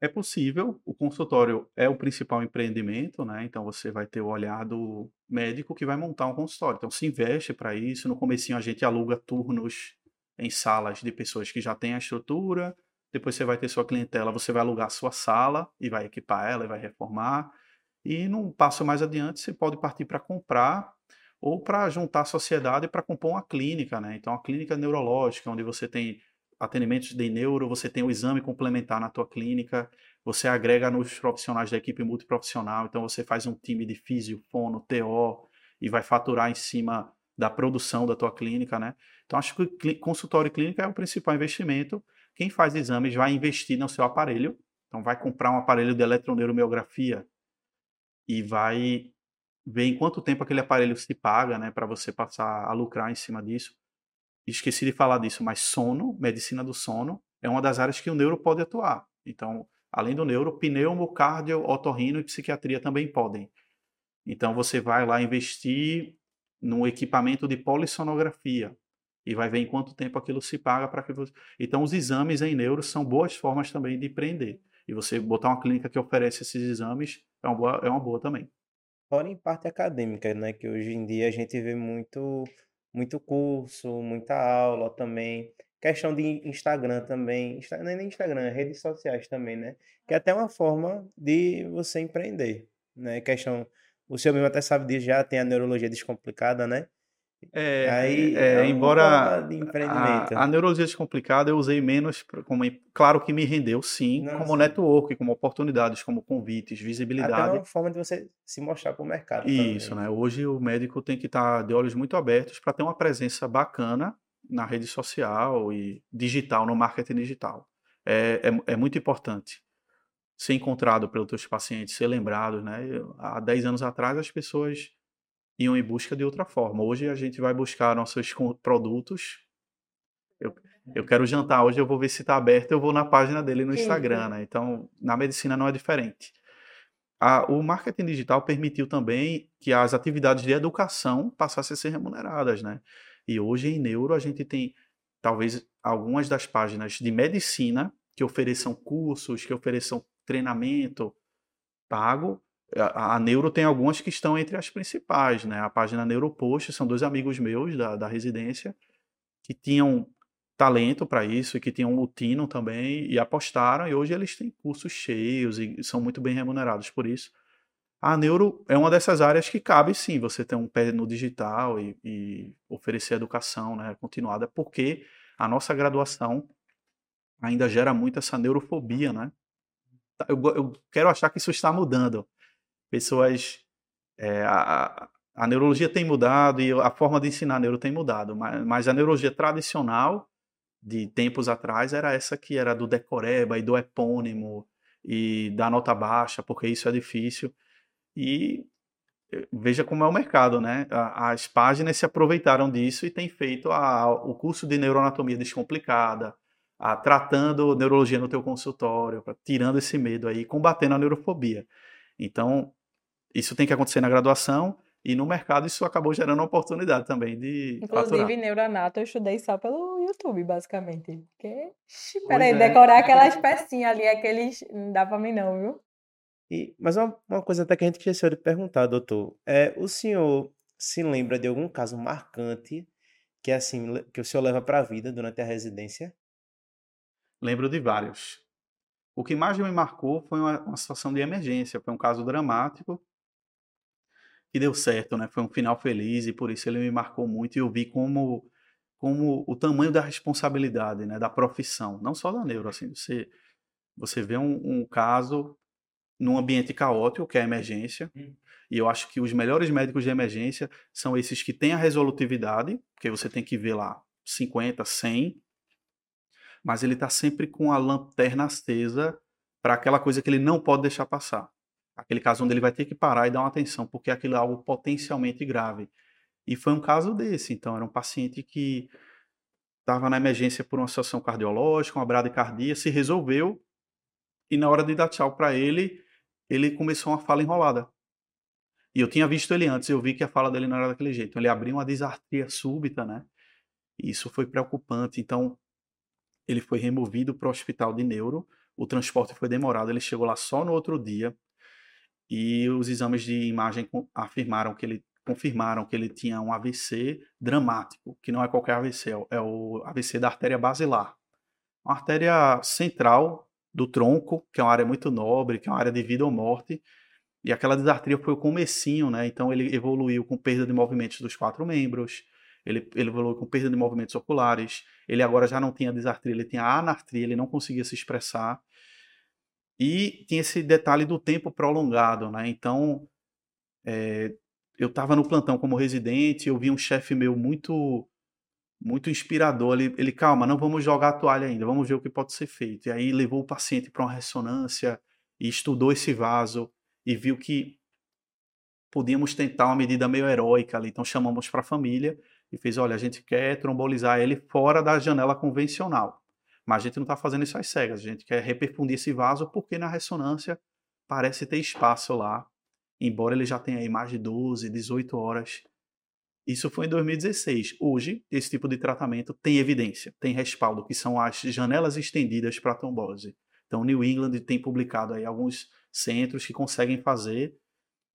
É possível. O consultório é o principal empreendimento, né? Então você vai ter o olhar do médico que vai montar um consultório. Então se investe para isso. No comecinho a gente aluga turnos em salas de pessoas que já têm a estrutura. Depois você vai ter sua clientela, você vai alugar sua sala e vai equipar ela e vai reformar. E num passo mais adiante você pode partir para comprar ou para juntar a sociedade para compor uma clínica, né? Então, a clínica neurológica, onde você tem atendimentos de neuro, você tem o exame complementar na tua clínica, você agrega nos profissionais da equipe multiprofissional, então você faz um time de físio, fono, TO e vai faturar em cima da produção da tua clínica, né? Então acho que consultório clínico é o principal investimento. Quem faz exames vai investir no seu aparelho, então vai comprar um aparelho de eletroneuromiografia e vai ver em quanto tempo aquele aparelho se paga, né, para você passar a lucrar em cima disso esqueci de falar disso, mas sono, medicina do sono, é uma das áreas que o neuro pode atuar. Então, além do neuro, pneumo, cardio, otorrino e psiquiatria também podem. Então, você vai lá investir no equipamento de polissonografia e vai ver em quanto tempo aquilo se paga para que você... Então, os exames em neuro são boas formas também de empreender. E você botar uma clínica que oferece esses exames é uma boa, é uma boa também. Fora em parte acadêmica, né? Que hoje em dia a gente vê muito muito curso, muita aula também. Questão de Instagram também. Não é nem Instagram, é redes sociais também, né? Que é até uma forma de você empreender, né? Questão... O senhor mesmo até sabe disso, já tem a neurologia descomplicada, né? É, Aí, é, é embora a, a, neurologia descomplicada eu usei menos, como, claro que me rendeu sim, Não, como sim. network, como oportunidades, como convites, visibilidade. Até uma forma de você se mostrar para o mercado. Isso, também. né? Hoje o médico tem que estar tá de olhos muito abertos para ter uma presença bacana na rede social e digital, no marketing digital. É, é, é muito importante ser encontrado pelos teus pacientes, ser lembrado, né? Há 10 anos atrás as pessoas iam em busca de outra forma. Hoje a gente vai buscar nossos produtos. Eu, eu quero jantar hoje, eu vou ver se está aberto, eu vou na página dele no Instagram, né? Então, na medicina não é diferente. A, o marketing digital permitiu também que as atividades de educação passassem a ser remuneradas, né? E hoje em neuro a gente tem talvez algumas das páginas de medicina que ofereçam cursos, que ofereçam treinamento pago, a, a Neuro tem algumas que estão entre as principais, né? A página Neuropost são dois amigos meus da, da residência que tinham talento para isso e que tinham o Tino também e apostaram e hoje eles têm cursos cheios e são muito bem remunerados por isso. A neuro é uma dessas áreas que cabe sim você ter um pé no digital e, e oferecer educação né, continuada, porque a nossa graduação ainda gera muito essa neurofobia, né? Eu, eu quero achar que isso está mudando. Pessoas. É, a, a neurologia tem mudado e a forma de ensinar neuro tem mudado, mas, mas a neurologia tradicional de tempos atrás era essa que era do decoreba e do epônimo e da nota baixa, porque isso é difícil. E eh, veja como é o mercado, né? As páginas se aproveitaram disso e têm feito a, o curso de neuroanatomia descomplicada, a, tratando neurologia no teu consultório, pra, tirando esse medo aí, combatendo a neurofobia. Então, isso tem que acontecer na graduação e no mercado isso acabou gerando uma oportunidade também de Inclusive, faturar. neuroanato eu estudei só pelo YouTube, basicamente. Porque, peraí, é. decorar aquelas pecinhas ali, aqueles, não dá pra mim não, viu? E, mas uma, uma coisa até que a gente esqueceu de perguntar, doutor. É, o senhor se lembra de algum caso marcante que assim que o senhor leva para a vida durante a residência? Lembro de vários. O que mais me marcou foi uma, uma situação de emergência, foi um caso dramático que deu certo, né? Foi um final feliz e por isso ele me marcou muito e eu vi como como o tamanho da responsabilidade, né, da profissão, não só da neuro, assim, você você vê um, um caso num ambiente caótico, que é a emergência. Hum. E eu acho que os melhores médicos de emergência são esses que têm a resolutividade, porque você tem que ver lá 50, 100, mas ele está sempre com a lanterna acesa para aquela coisa que ele não pode deixar passar. Aquele caso onde ele vai ter que parar e dar uma atenção, porque aquilo é algo potencialmente grave. E foi um caso desse. Então, era um paciente que estava na emergência por uma situação cardiológica, uma bradicardia, se resolveu, e na hora de dar tchau para ele, ele começou uma fala enrolada. E eu tinha visto ele antes, eu vi que a fala dele não era daquele jeito. Ele abriu uma disartria súbita, né? E isso foi preocupante. Então, ele foi removido para o hospital de neuro. O transporte foi demorado, ele chegou lá só no outro dia. E os exames de imagem afirmaram que ele confirmaram que ele tinha um AVC dramático, que não é qualquer AVC, é o AVC da artéria basilar. Uma artéria central do tronco, que é uma área muito nobre, que é uma área de vida ou morte. E aquela disartria foi o comecinho, né? Então ele evoluiu com perda de movimentos dos quatro membros, ele, ele evoluiu com perda de movimentos oculares, ele agora já não tinha disartria, ele tinha anartria, ele não conseguia se expressar. E tinha esse detalhe do tempo prolongado, né? Então, é, eu estava no plantão como residente, eu vi um chefe meu muito muito inspirador. Ele, ele, calma, não vamos jogar a toalha ainda, vamos ver o que pode ser feito. E aí levou o paciente para uma ressonância e estudou esse vaso e viu que podíamos tentar uma medida meio heróica ali. Então chamamos para a família e fez: olha, a gente quer trombolizar ele fora da janela convencional. Mas a gente não está fazendo isso às cegas, a gente quer reperfundir esse vaso porque na ressonância parece ter espaço lá, embora ele já tenha aí mais de 12, 18 horas isso foi em 2016. Hoje, esse tipo de tratamento tem evidência, tem respaldo, que são as janelas estendidas para trombose. Então, New England tem publicado aí alguns centros que conseguem fazer,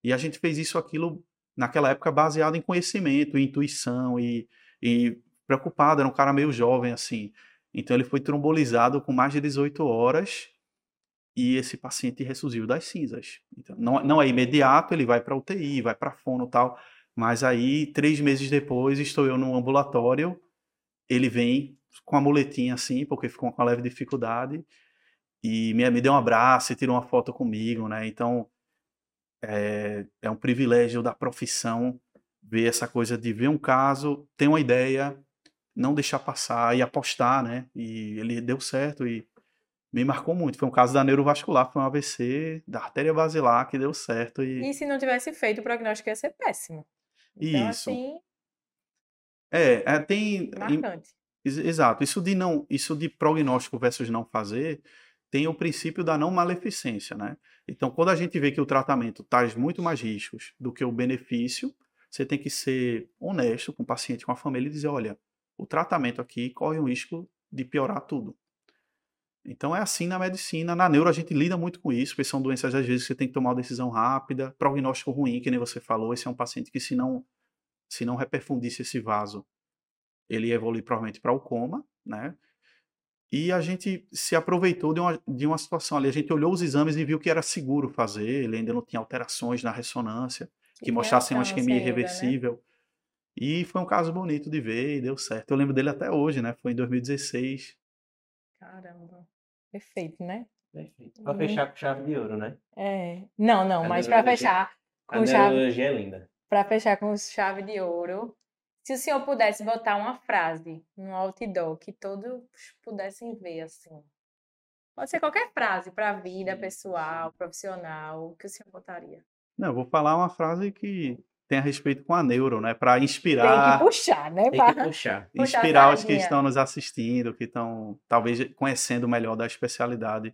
e a gente fez isso aquilo naquela época baseado em conhecimento, intuição e, e preocupado, era um cara meio jovem assim. Então ele foi trombolizado com mais de 18 horas e esse paciente ressurgiu das cinzas. Então, não, não é imediato, ele vai para UTI, vai para fono tal, mas aí, três meses depois, estou eu no ambulatório, ele vem com a muletinha assim, porque ficou com uma leve dificuldade, e me, me deu um abraço e tirou uma foto comigo, né? Então, é, é um privilégio da profissão ver essa coisa de ver um caso, ter uma ideia, não deixar passar e apostar, né? E ele deu certo e me marcou muito. Foi um caso da neurovascular, foi um AVC da artéria basilar que deu certo. E, e se não tivesse feito, o prognóstico ia ser péssimo. Então, isso. assim. É, é tem. Marcante. Exato. Isso de não, isso de prognóstico versus não fazer, tem o princípio da não maleficência, né? Então, quando a gente vê que o tratamento traz muito mais riscos do que o benefício, você tem que ser honesto com o paciente, com a família e dizer, olha, o tratamento aqui corre um risco de piorar tudo. Então é assim na medicina. Na neuro a gente lida muito com isso, porque são doenças às vezes que você tem que tomar uma decisão rápida, prognóstico ruim, que nem você falou. Esse é um paciente que se não se não reperfundisse esse vaso, ele ia evoluir provavelmente para o coma, né? E a gente se aproveitou de uma, de uma situação ali. A gente olhou os exames e viu que era seguro fazer, ele ainda não tinha alterações na ressonância, que, que mostrassem uma isquemia ainda, irreversível. Né? E foi um caso bonito de ver e deu certo. Eu lembro dele até hoje, né? Foi em 2016. Caramba. Perfeito, né? Perfeito. Pra fechar com chave de ouro, né? É. Não, não, a mas para fechar com a chave. é linda. Para fechar com chave de ouro, se o senhor pudesse botar uma frase no outdoor que todos pudessem ver, assim. Pode ser qualquer frase para a vida pessoal, profissional, o que o senhor botaria? Não, eu vou falar uma frase que tem a respeito com a neuro, né? Para inspirar. Tem que puxar, né? Tem que puxar. *laughs* Inspirar os que estão nos assistindo, que estão talvez conhecendo melhor da especialidade.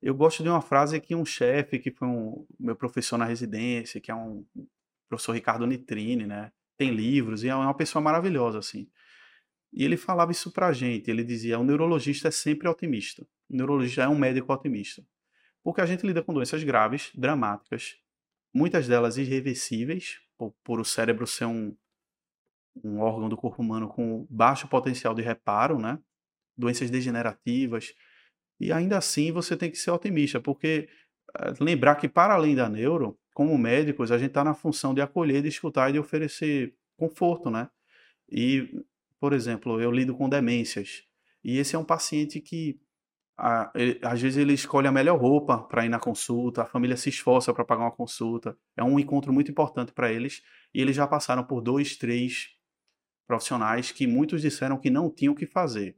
Eu gosto de uma frase que um chefe, que foi um meu professor na residência, que é um professor Ricardo Nitrini, né? Tem livros e é uma pessoa maravilhosa, assim. E ele falava isso pra gente, ele dizia, o neurologista é sempre otimista. O neurologista é um médico otimista. Porque a gente lida com doenças graves, dramáticas, muitas delas irreversíveis, por, por o cérebro ser um, um órgão do corpo humano com baixo potencial de reparo, né? Doenças degenerativas. E ainda assim você tem que ser otimista, porque eh, lembrar que para além da neuro, como médicos, a gente está na função de acolher, de escutar e de oferecer conforto, né? E, por exemplo, eu lido com demências. E esse é um paciente que, a, ele, às vezes, ele escolhe a melhor roupa para ir na consulta, a família se esforça para pagar uma consulta. É um encontro muito importante para eles. E eles já passaram por dois, três profissionais que muitos disseram que não tinham o que fazer.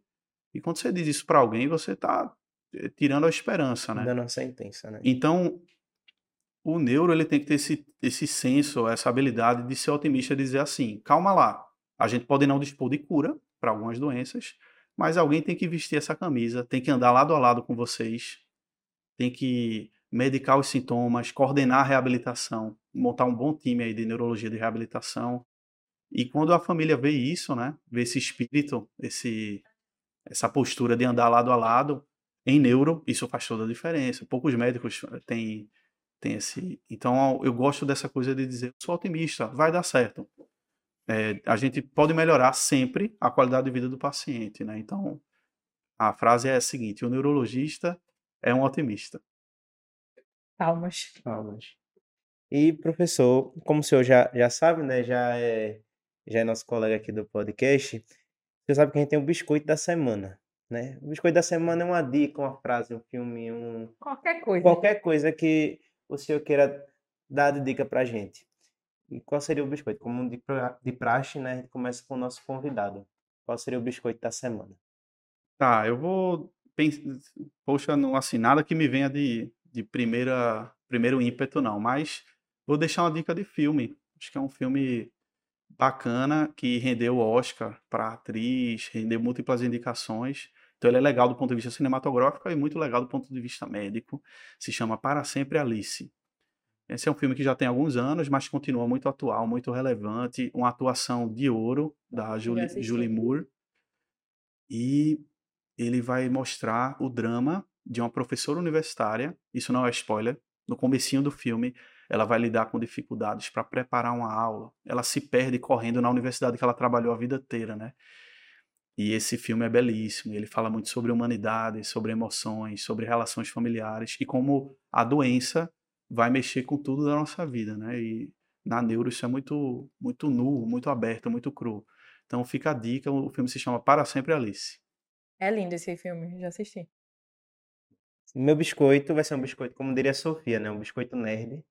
E quando você diz isso para alguém, você está eh, tirando a esperança, né? Dando a sentença, né? Então, o neuro ele tem que ter esse, esse senso, essa habilidade de ser otimista e dizer assim: calma lá, a gente pode não dispor de cura para algumas doenças, mas alguém tem que vestir essa camisa, tem que andar lado a lado com vocês, tem que medicar os sintomas, coordenar a reabilitação, montar um bom time aí de neurologia de reabilitação. E quando a família vê isso, né, vê esse espírito, esse essa postura de andar lado a lado em neuro, isso faz toda a diferença. Poucos médicos têm tem esse. Então eu gosto dessa coisa de dizer, sou otimista, vai dar certo. É, a gente pode melhorar sempre a qualidade de vida do paciente, né? Então a frase é a seguinte: o neurologista é um otimista. Palmas. Palmas. E professor, como o senhor já, já sabe, né? Já é, já é nosso colega aqui do podcast. Você sabe que a gente tem o biscoito da semana. Né? O biscoito da semana é uma dica, uma frase, um filme, um. Qualquer coisa. Qualquer coisa que o senhor queira dar de dica para a gente. E qual seria o biscoito? Como de, praxe, né? A gente começa com o nosso convidado. Qual seria o biscoito da semana? Tá, eu vou. Poxa, não assim, nada que me venha de, de primeira, primeiro ímpeto, não. Mas vou deixar uma dica de filme. Acho que é um filme bacana que rendeu Oscar para atriz, rendeu múltiplas indicações. Então ele é legal do ponto de vista cinematográfico e muito legal do ponto de vista médico. Se chama Para Sempre Alice. Esse é um filme que já tem alguns anos, mas continua muito atual, muito relevante. Uma atuação de ouro da Julie, Julie Moore. E ele vai mostrar o drama de uma professora universitária. Isso não é spoiler. No comecinho do filme, ela vai lidar com dificuldades para preparar uma aula. Ela se perde correndo na universidade que ela trabalhou a vida inteira, né? E esse filme é belíssimo. Ele fala muito sobre humanidade, sobre emoções, sobre relações familiares e como a doença vai mexer com tudo da nossa vida, né? E na neuro isso é muito, muito nu, muito aberto, muito cru. Então fica a dica, o filme se chama Para Sempre Alice. É lindo esse filme, já assisti. Meu biscoito vai ser um biscoito, como diria a Sofia, né? Um biscoito nerd.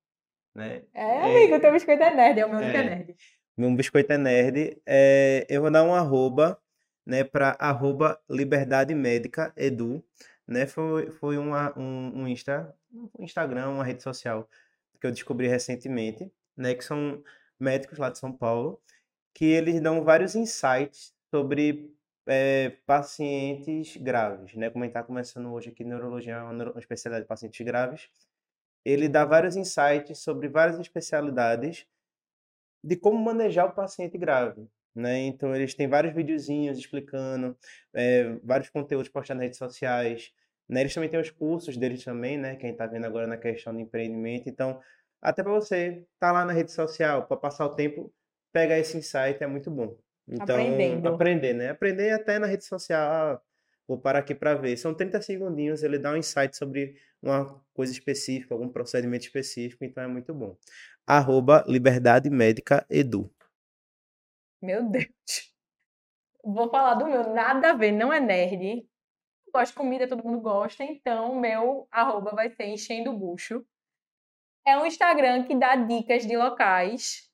Né? É, amigo, é... teu biscoito é nerd, é o meu é... que é nerd. Meu biscoito é nerd. É... Eu vou dar um arroba né, para arroba Liberdade Médica Edu, né, foi, foi uma, um, um, Insta, um Instagram, uma rede social que eu descobri recentemente, né, que são médicos lá de São Paulo, que eles dão vários insights sobre é, pacientes graves, né, como a gente está começando hoje aqui, neurologia é uma especialidade de pacientes graves, ele dá vários insights sobre várias especialidades de como manejar o paciente grave, né? Então eles têm vários videozinhos explicando, é, vários conteúdos postados nas redes sociais, Né? Eles também têm os cursos deles também, né? Quem está vendo agora na questão de empreendimento. Então, até para você estar tá lá na rede social, para passar o tempo, pegar esse insight é muito bom. Então, Aprendendo. aprender, né? Aprender até na rede social. Ah, vou parar aqui para ver. São 30 segundinhos, ele dá um insight sobre uma coisa específica, algum procedimento específico, então é muito bom. Arroba Liberdade Médica Edu. Meu Deus. Vou falar do meu, nada a ver, não é nerd. Gosto de comida, todo mundo gosta, então meu arroba vai ser enchendo o bucho. É um Instagram que dá dicas de locais,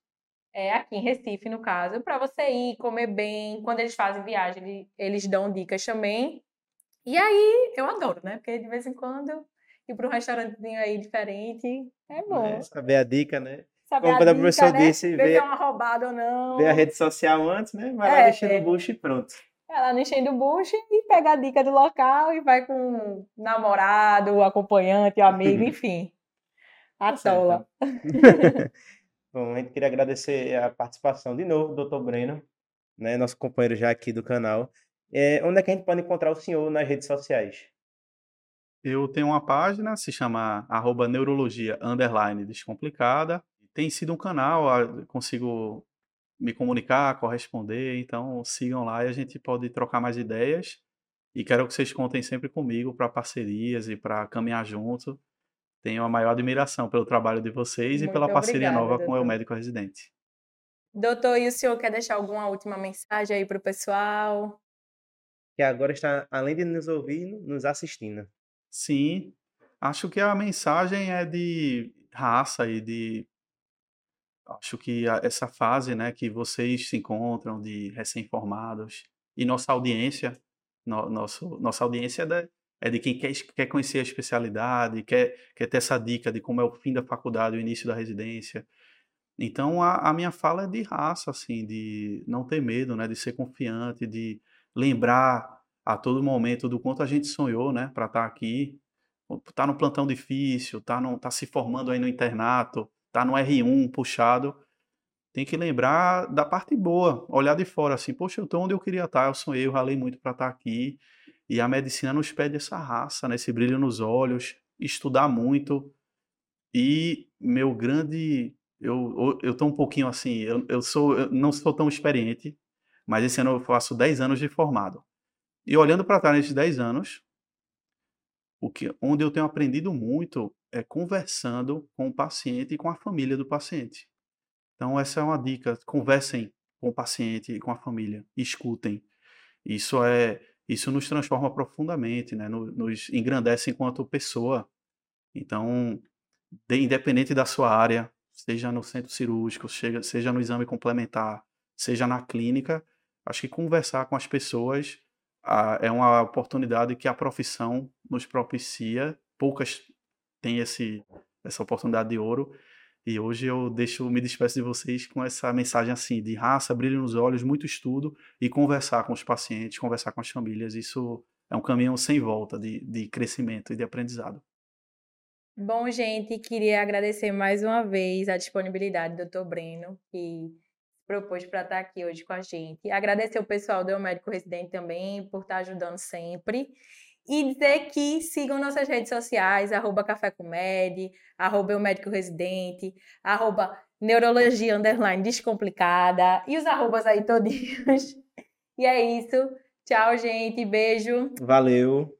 é aqui em Recife, no caso, para você ir comer bem. Quando eles fazem viagem, eles dão dicas também. E aí, eu adoro, né? Porque de vez em quando ir para um restaurantezinho aí diferente é bom. É, saber a dica, né? Saber Como a, dica, né? disse, ver se é uma roubada ou não. Ver a rede social antes, né? Vai lá é, deixando é. o bucho e pronto. Vai lá no enchendo o bucho e pega a dica do local e vai com o namorado, o acompanhante, o amigo, *laughs* enfim. A tá tola. *laughs* Bom, a gente queria agradecer a participação de novo do Dr. Breno, né, nosso companheiro já aqui do canal. É, onde é que a gente pode encontrar o senhor nas redes sociais? Eu tenho uma página, se chama arroba neurologia underline descomplicada. Tem sido um canal, consigo me comunicar, corresponder, então sigam lá e a gente pode trocar mais ideias. E quero que vocês contem sempre comigo para parcerias e para caminhar junto. Tenho a maior admiração pelo trabalho de vocês Muito e pela parceria obrigada, nova doutor. com o médico residente. Doutor, e o senhor quer deixar alguma última mensagem aí para o pessoal? Que agora está, além de nos ouvir, nos assistindo. Sim, acho que a mensagem é de raça e de. Acho que essa fase né, que vocês se encontram de recém-formados e nossa audiência, no, nosso, nossa audiência é é de quem quer, quer conhecer a especialidade, quer, quer ter essa dica de como é o fim da faculdade, o início da residência. Então, a, a minha fala é de raça, assim, de não ter medo, né, de ser confiante, de lembrar a todo momento do quanto a gente sonhou, né, para estar tá aqui, tá no plantão difícil, tá, no, tá se formando aí no internato, tá no R1 puxado, tem que lembrar da parte boa, olhar de fora assim, poxa, eu tô onde eu queria estar, tá, eu sonhei, eu ralei muito para estar tá aqui, e a medicina nos pede essa raça, né? esse brilho nos olhos, estudar muito. E meu grande. Eu, eu tô um pouquinho assim, eu, eu, sou, eu não sou tão experiente, mas esse ano eu faço 10 anos de formado. E olhando para trás nesses 10 anos, o que, onde eu tenho aprendido muito é conversando com o paciente e com a família do paciente. Então, essa é uma dica: conversem com o paciente e com a família, escutem. Isso é isso nos transforma profundamente, né? nos engrandece enquanto pessoa. Então, de, independente da sua área, seja no centro cirúrgico, seja, seja no exame complementar, seja na clínica, acho que conversar com as pessoas ah, é uma oportunidade que a profissão nos propicia. Poucas têm esse, essa oportunidade de ouro e hoje eu deixo, me despeço de vocês com essa mensagem assim de raça, brilho nos olhos, muito estudo e conversar com os pacientes, conversar com as famílias. Isso é um caminho sem volta de, de crescimento e de aprendizado. Bom, gente, queria agradecer mais uma vez a disponibilidade do Dr. Breno, que propôs para estar aqui hoje com a gente. Agradecer o pessoal do Médico Residente também por estar ajudando sempre. E dizer que sigam nossas redes sociais, arroba Café com Med, arroba o Médico Residente, arroba Neurologia Underline Descomplicada e os arrobas aí todinhos. *laughs* E é isso. Tchau, gente. Beijo. Valeu.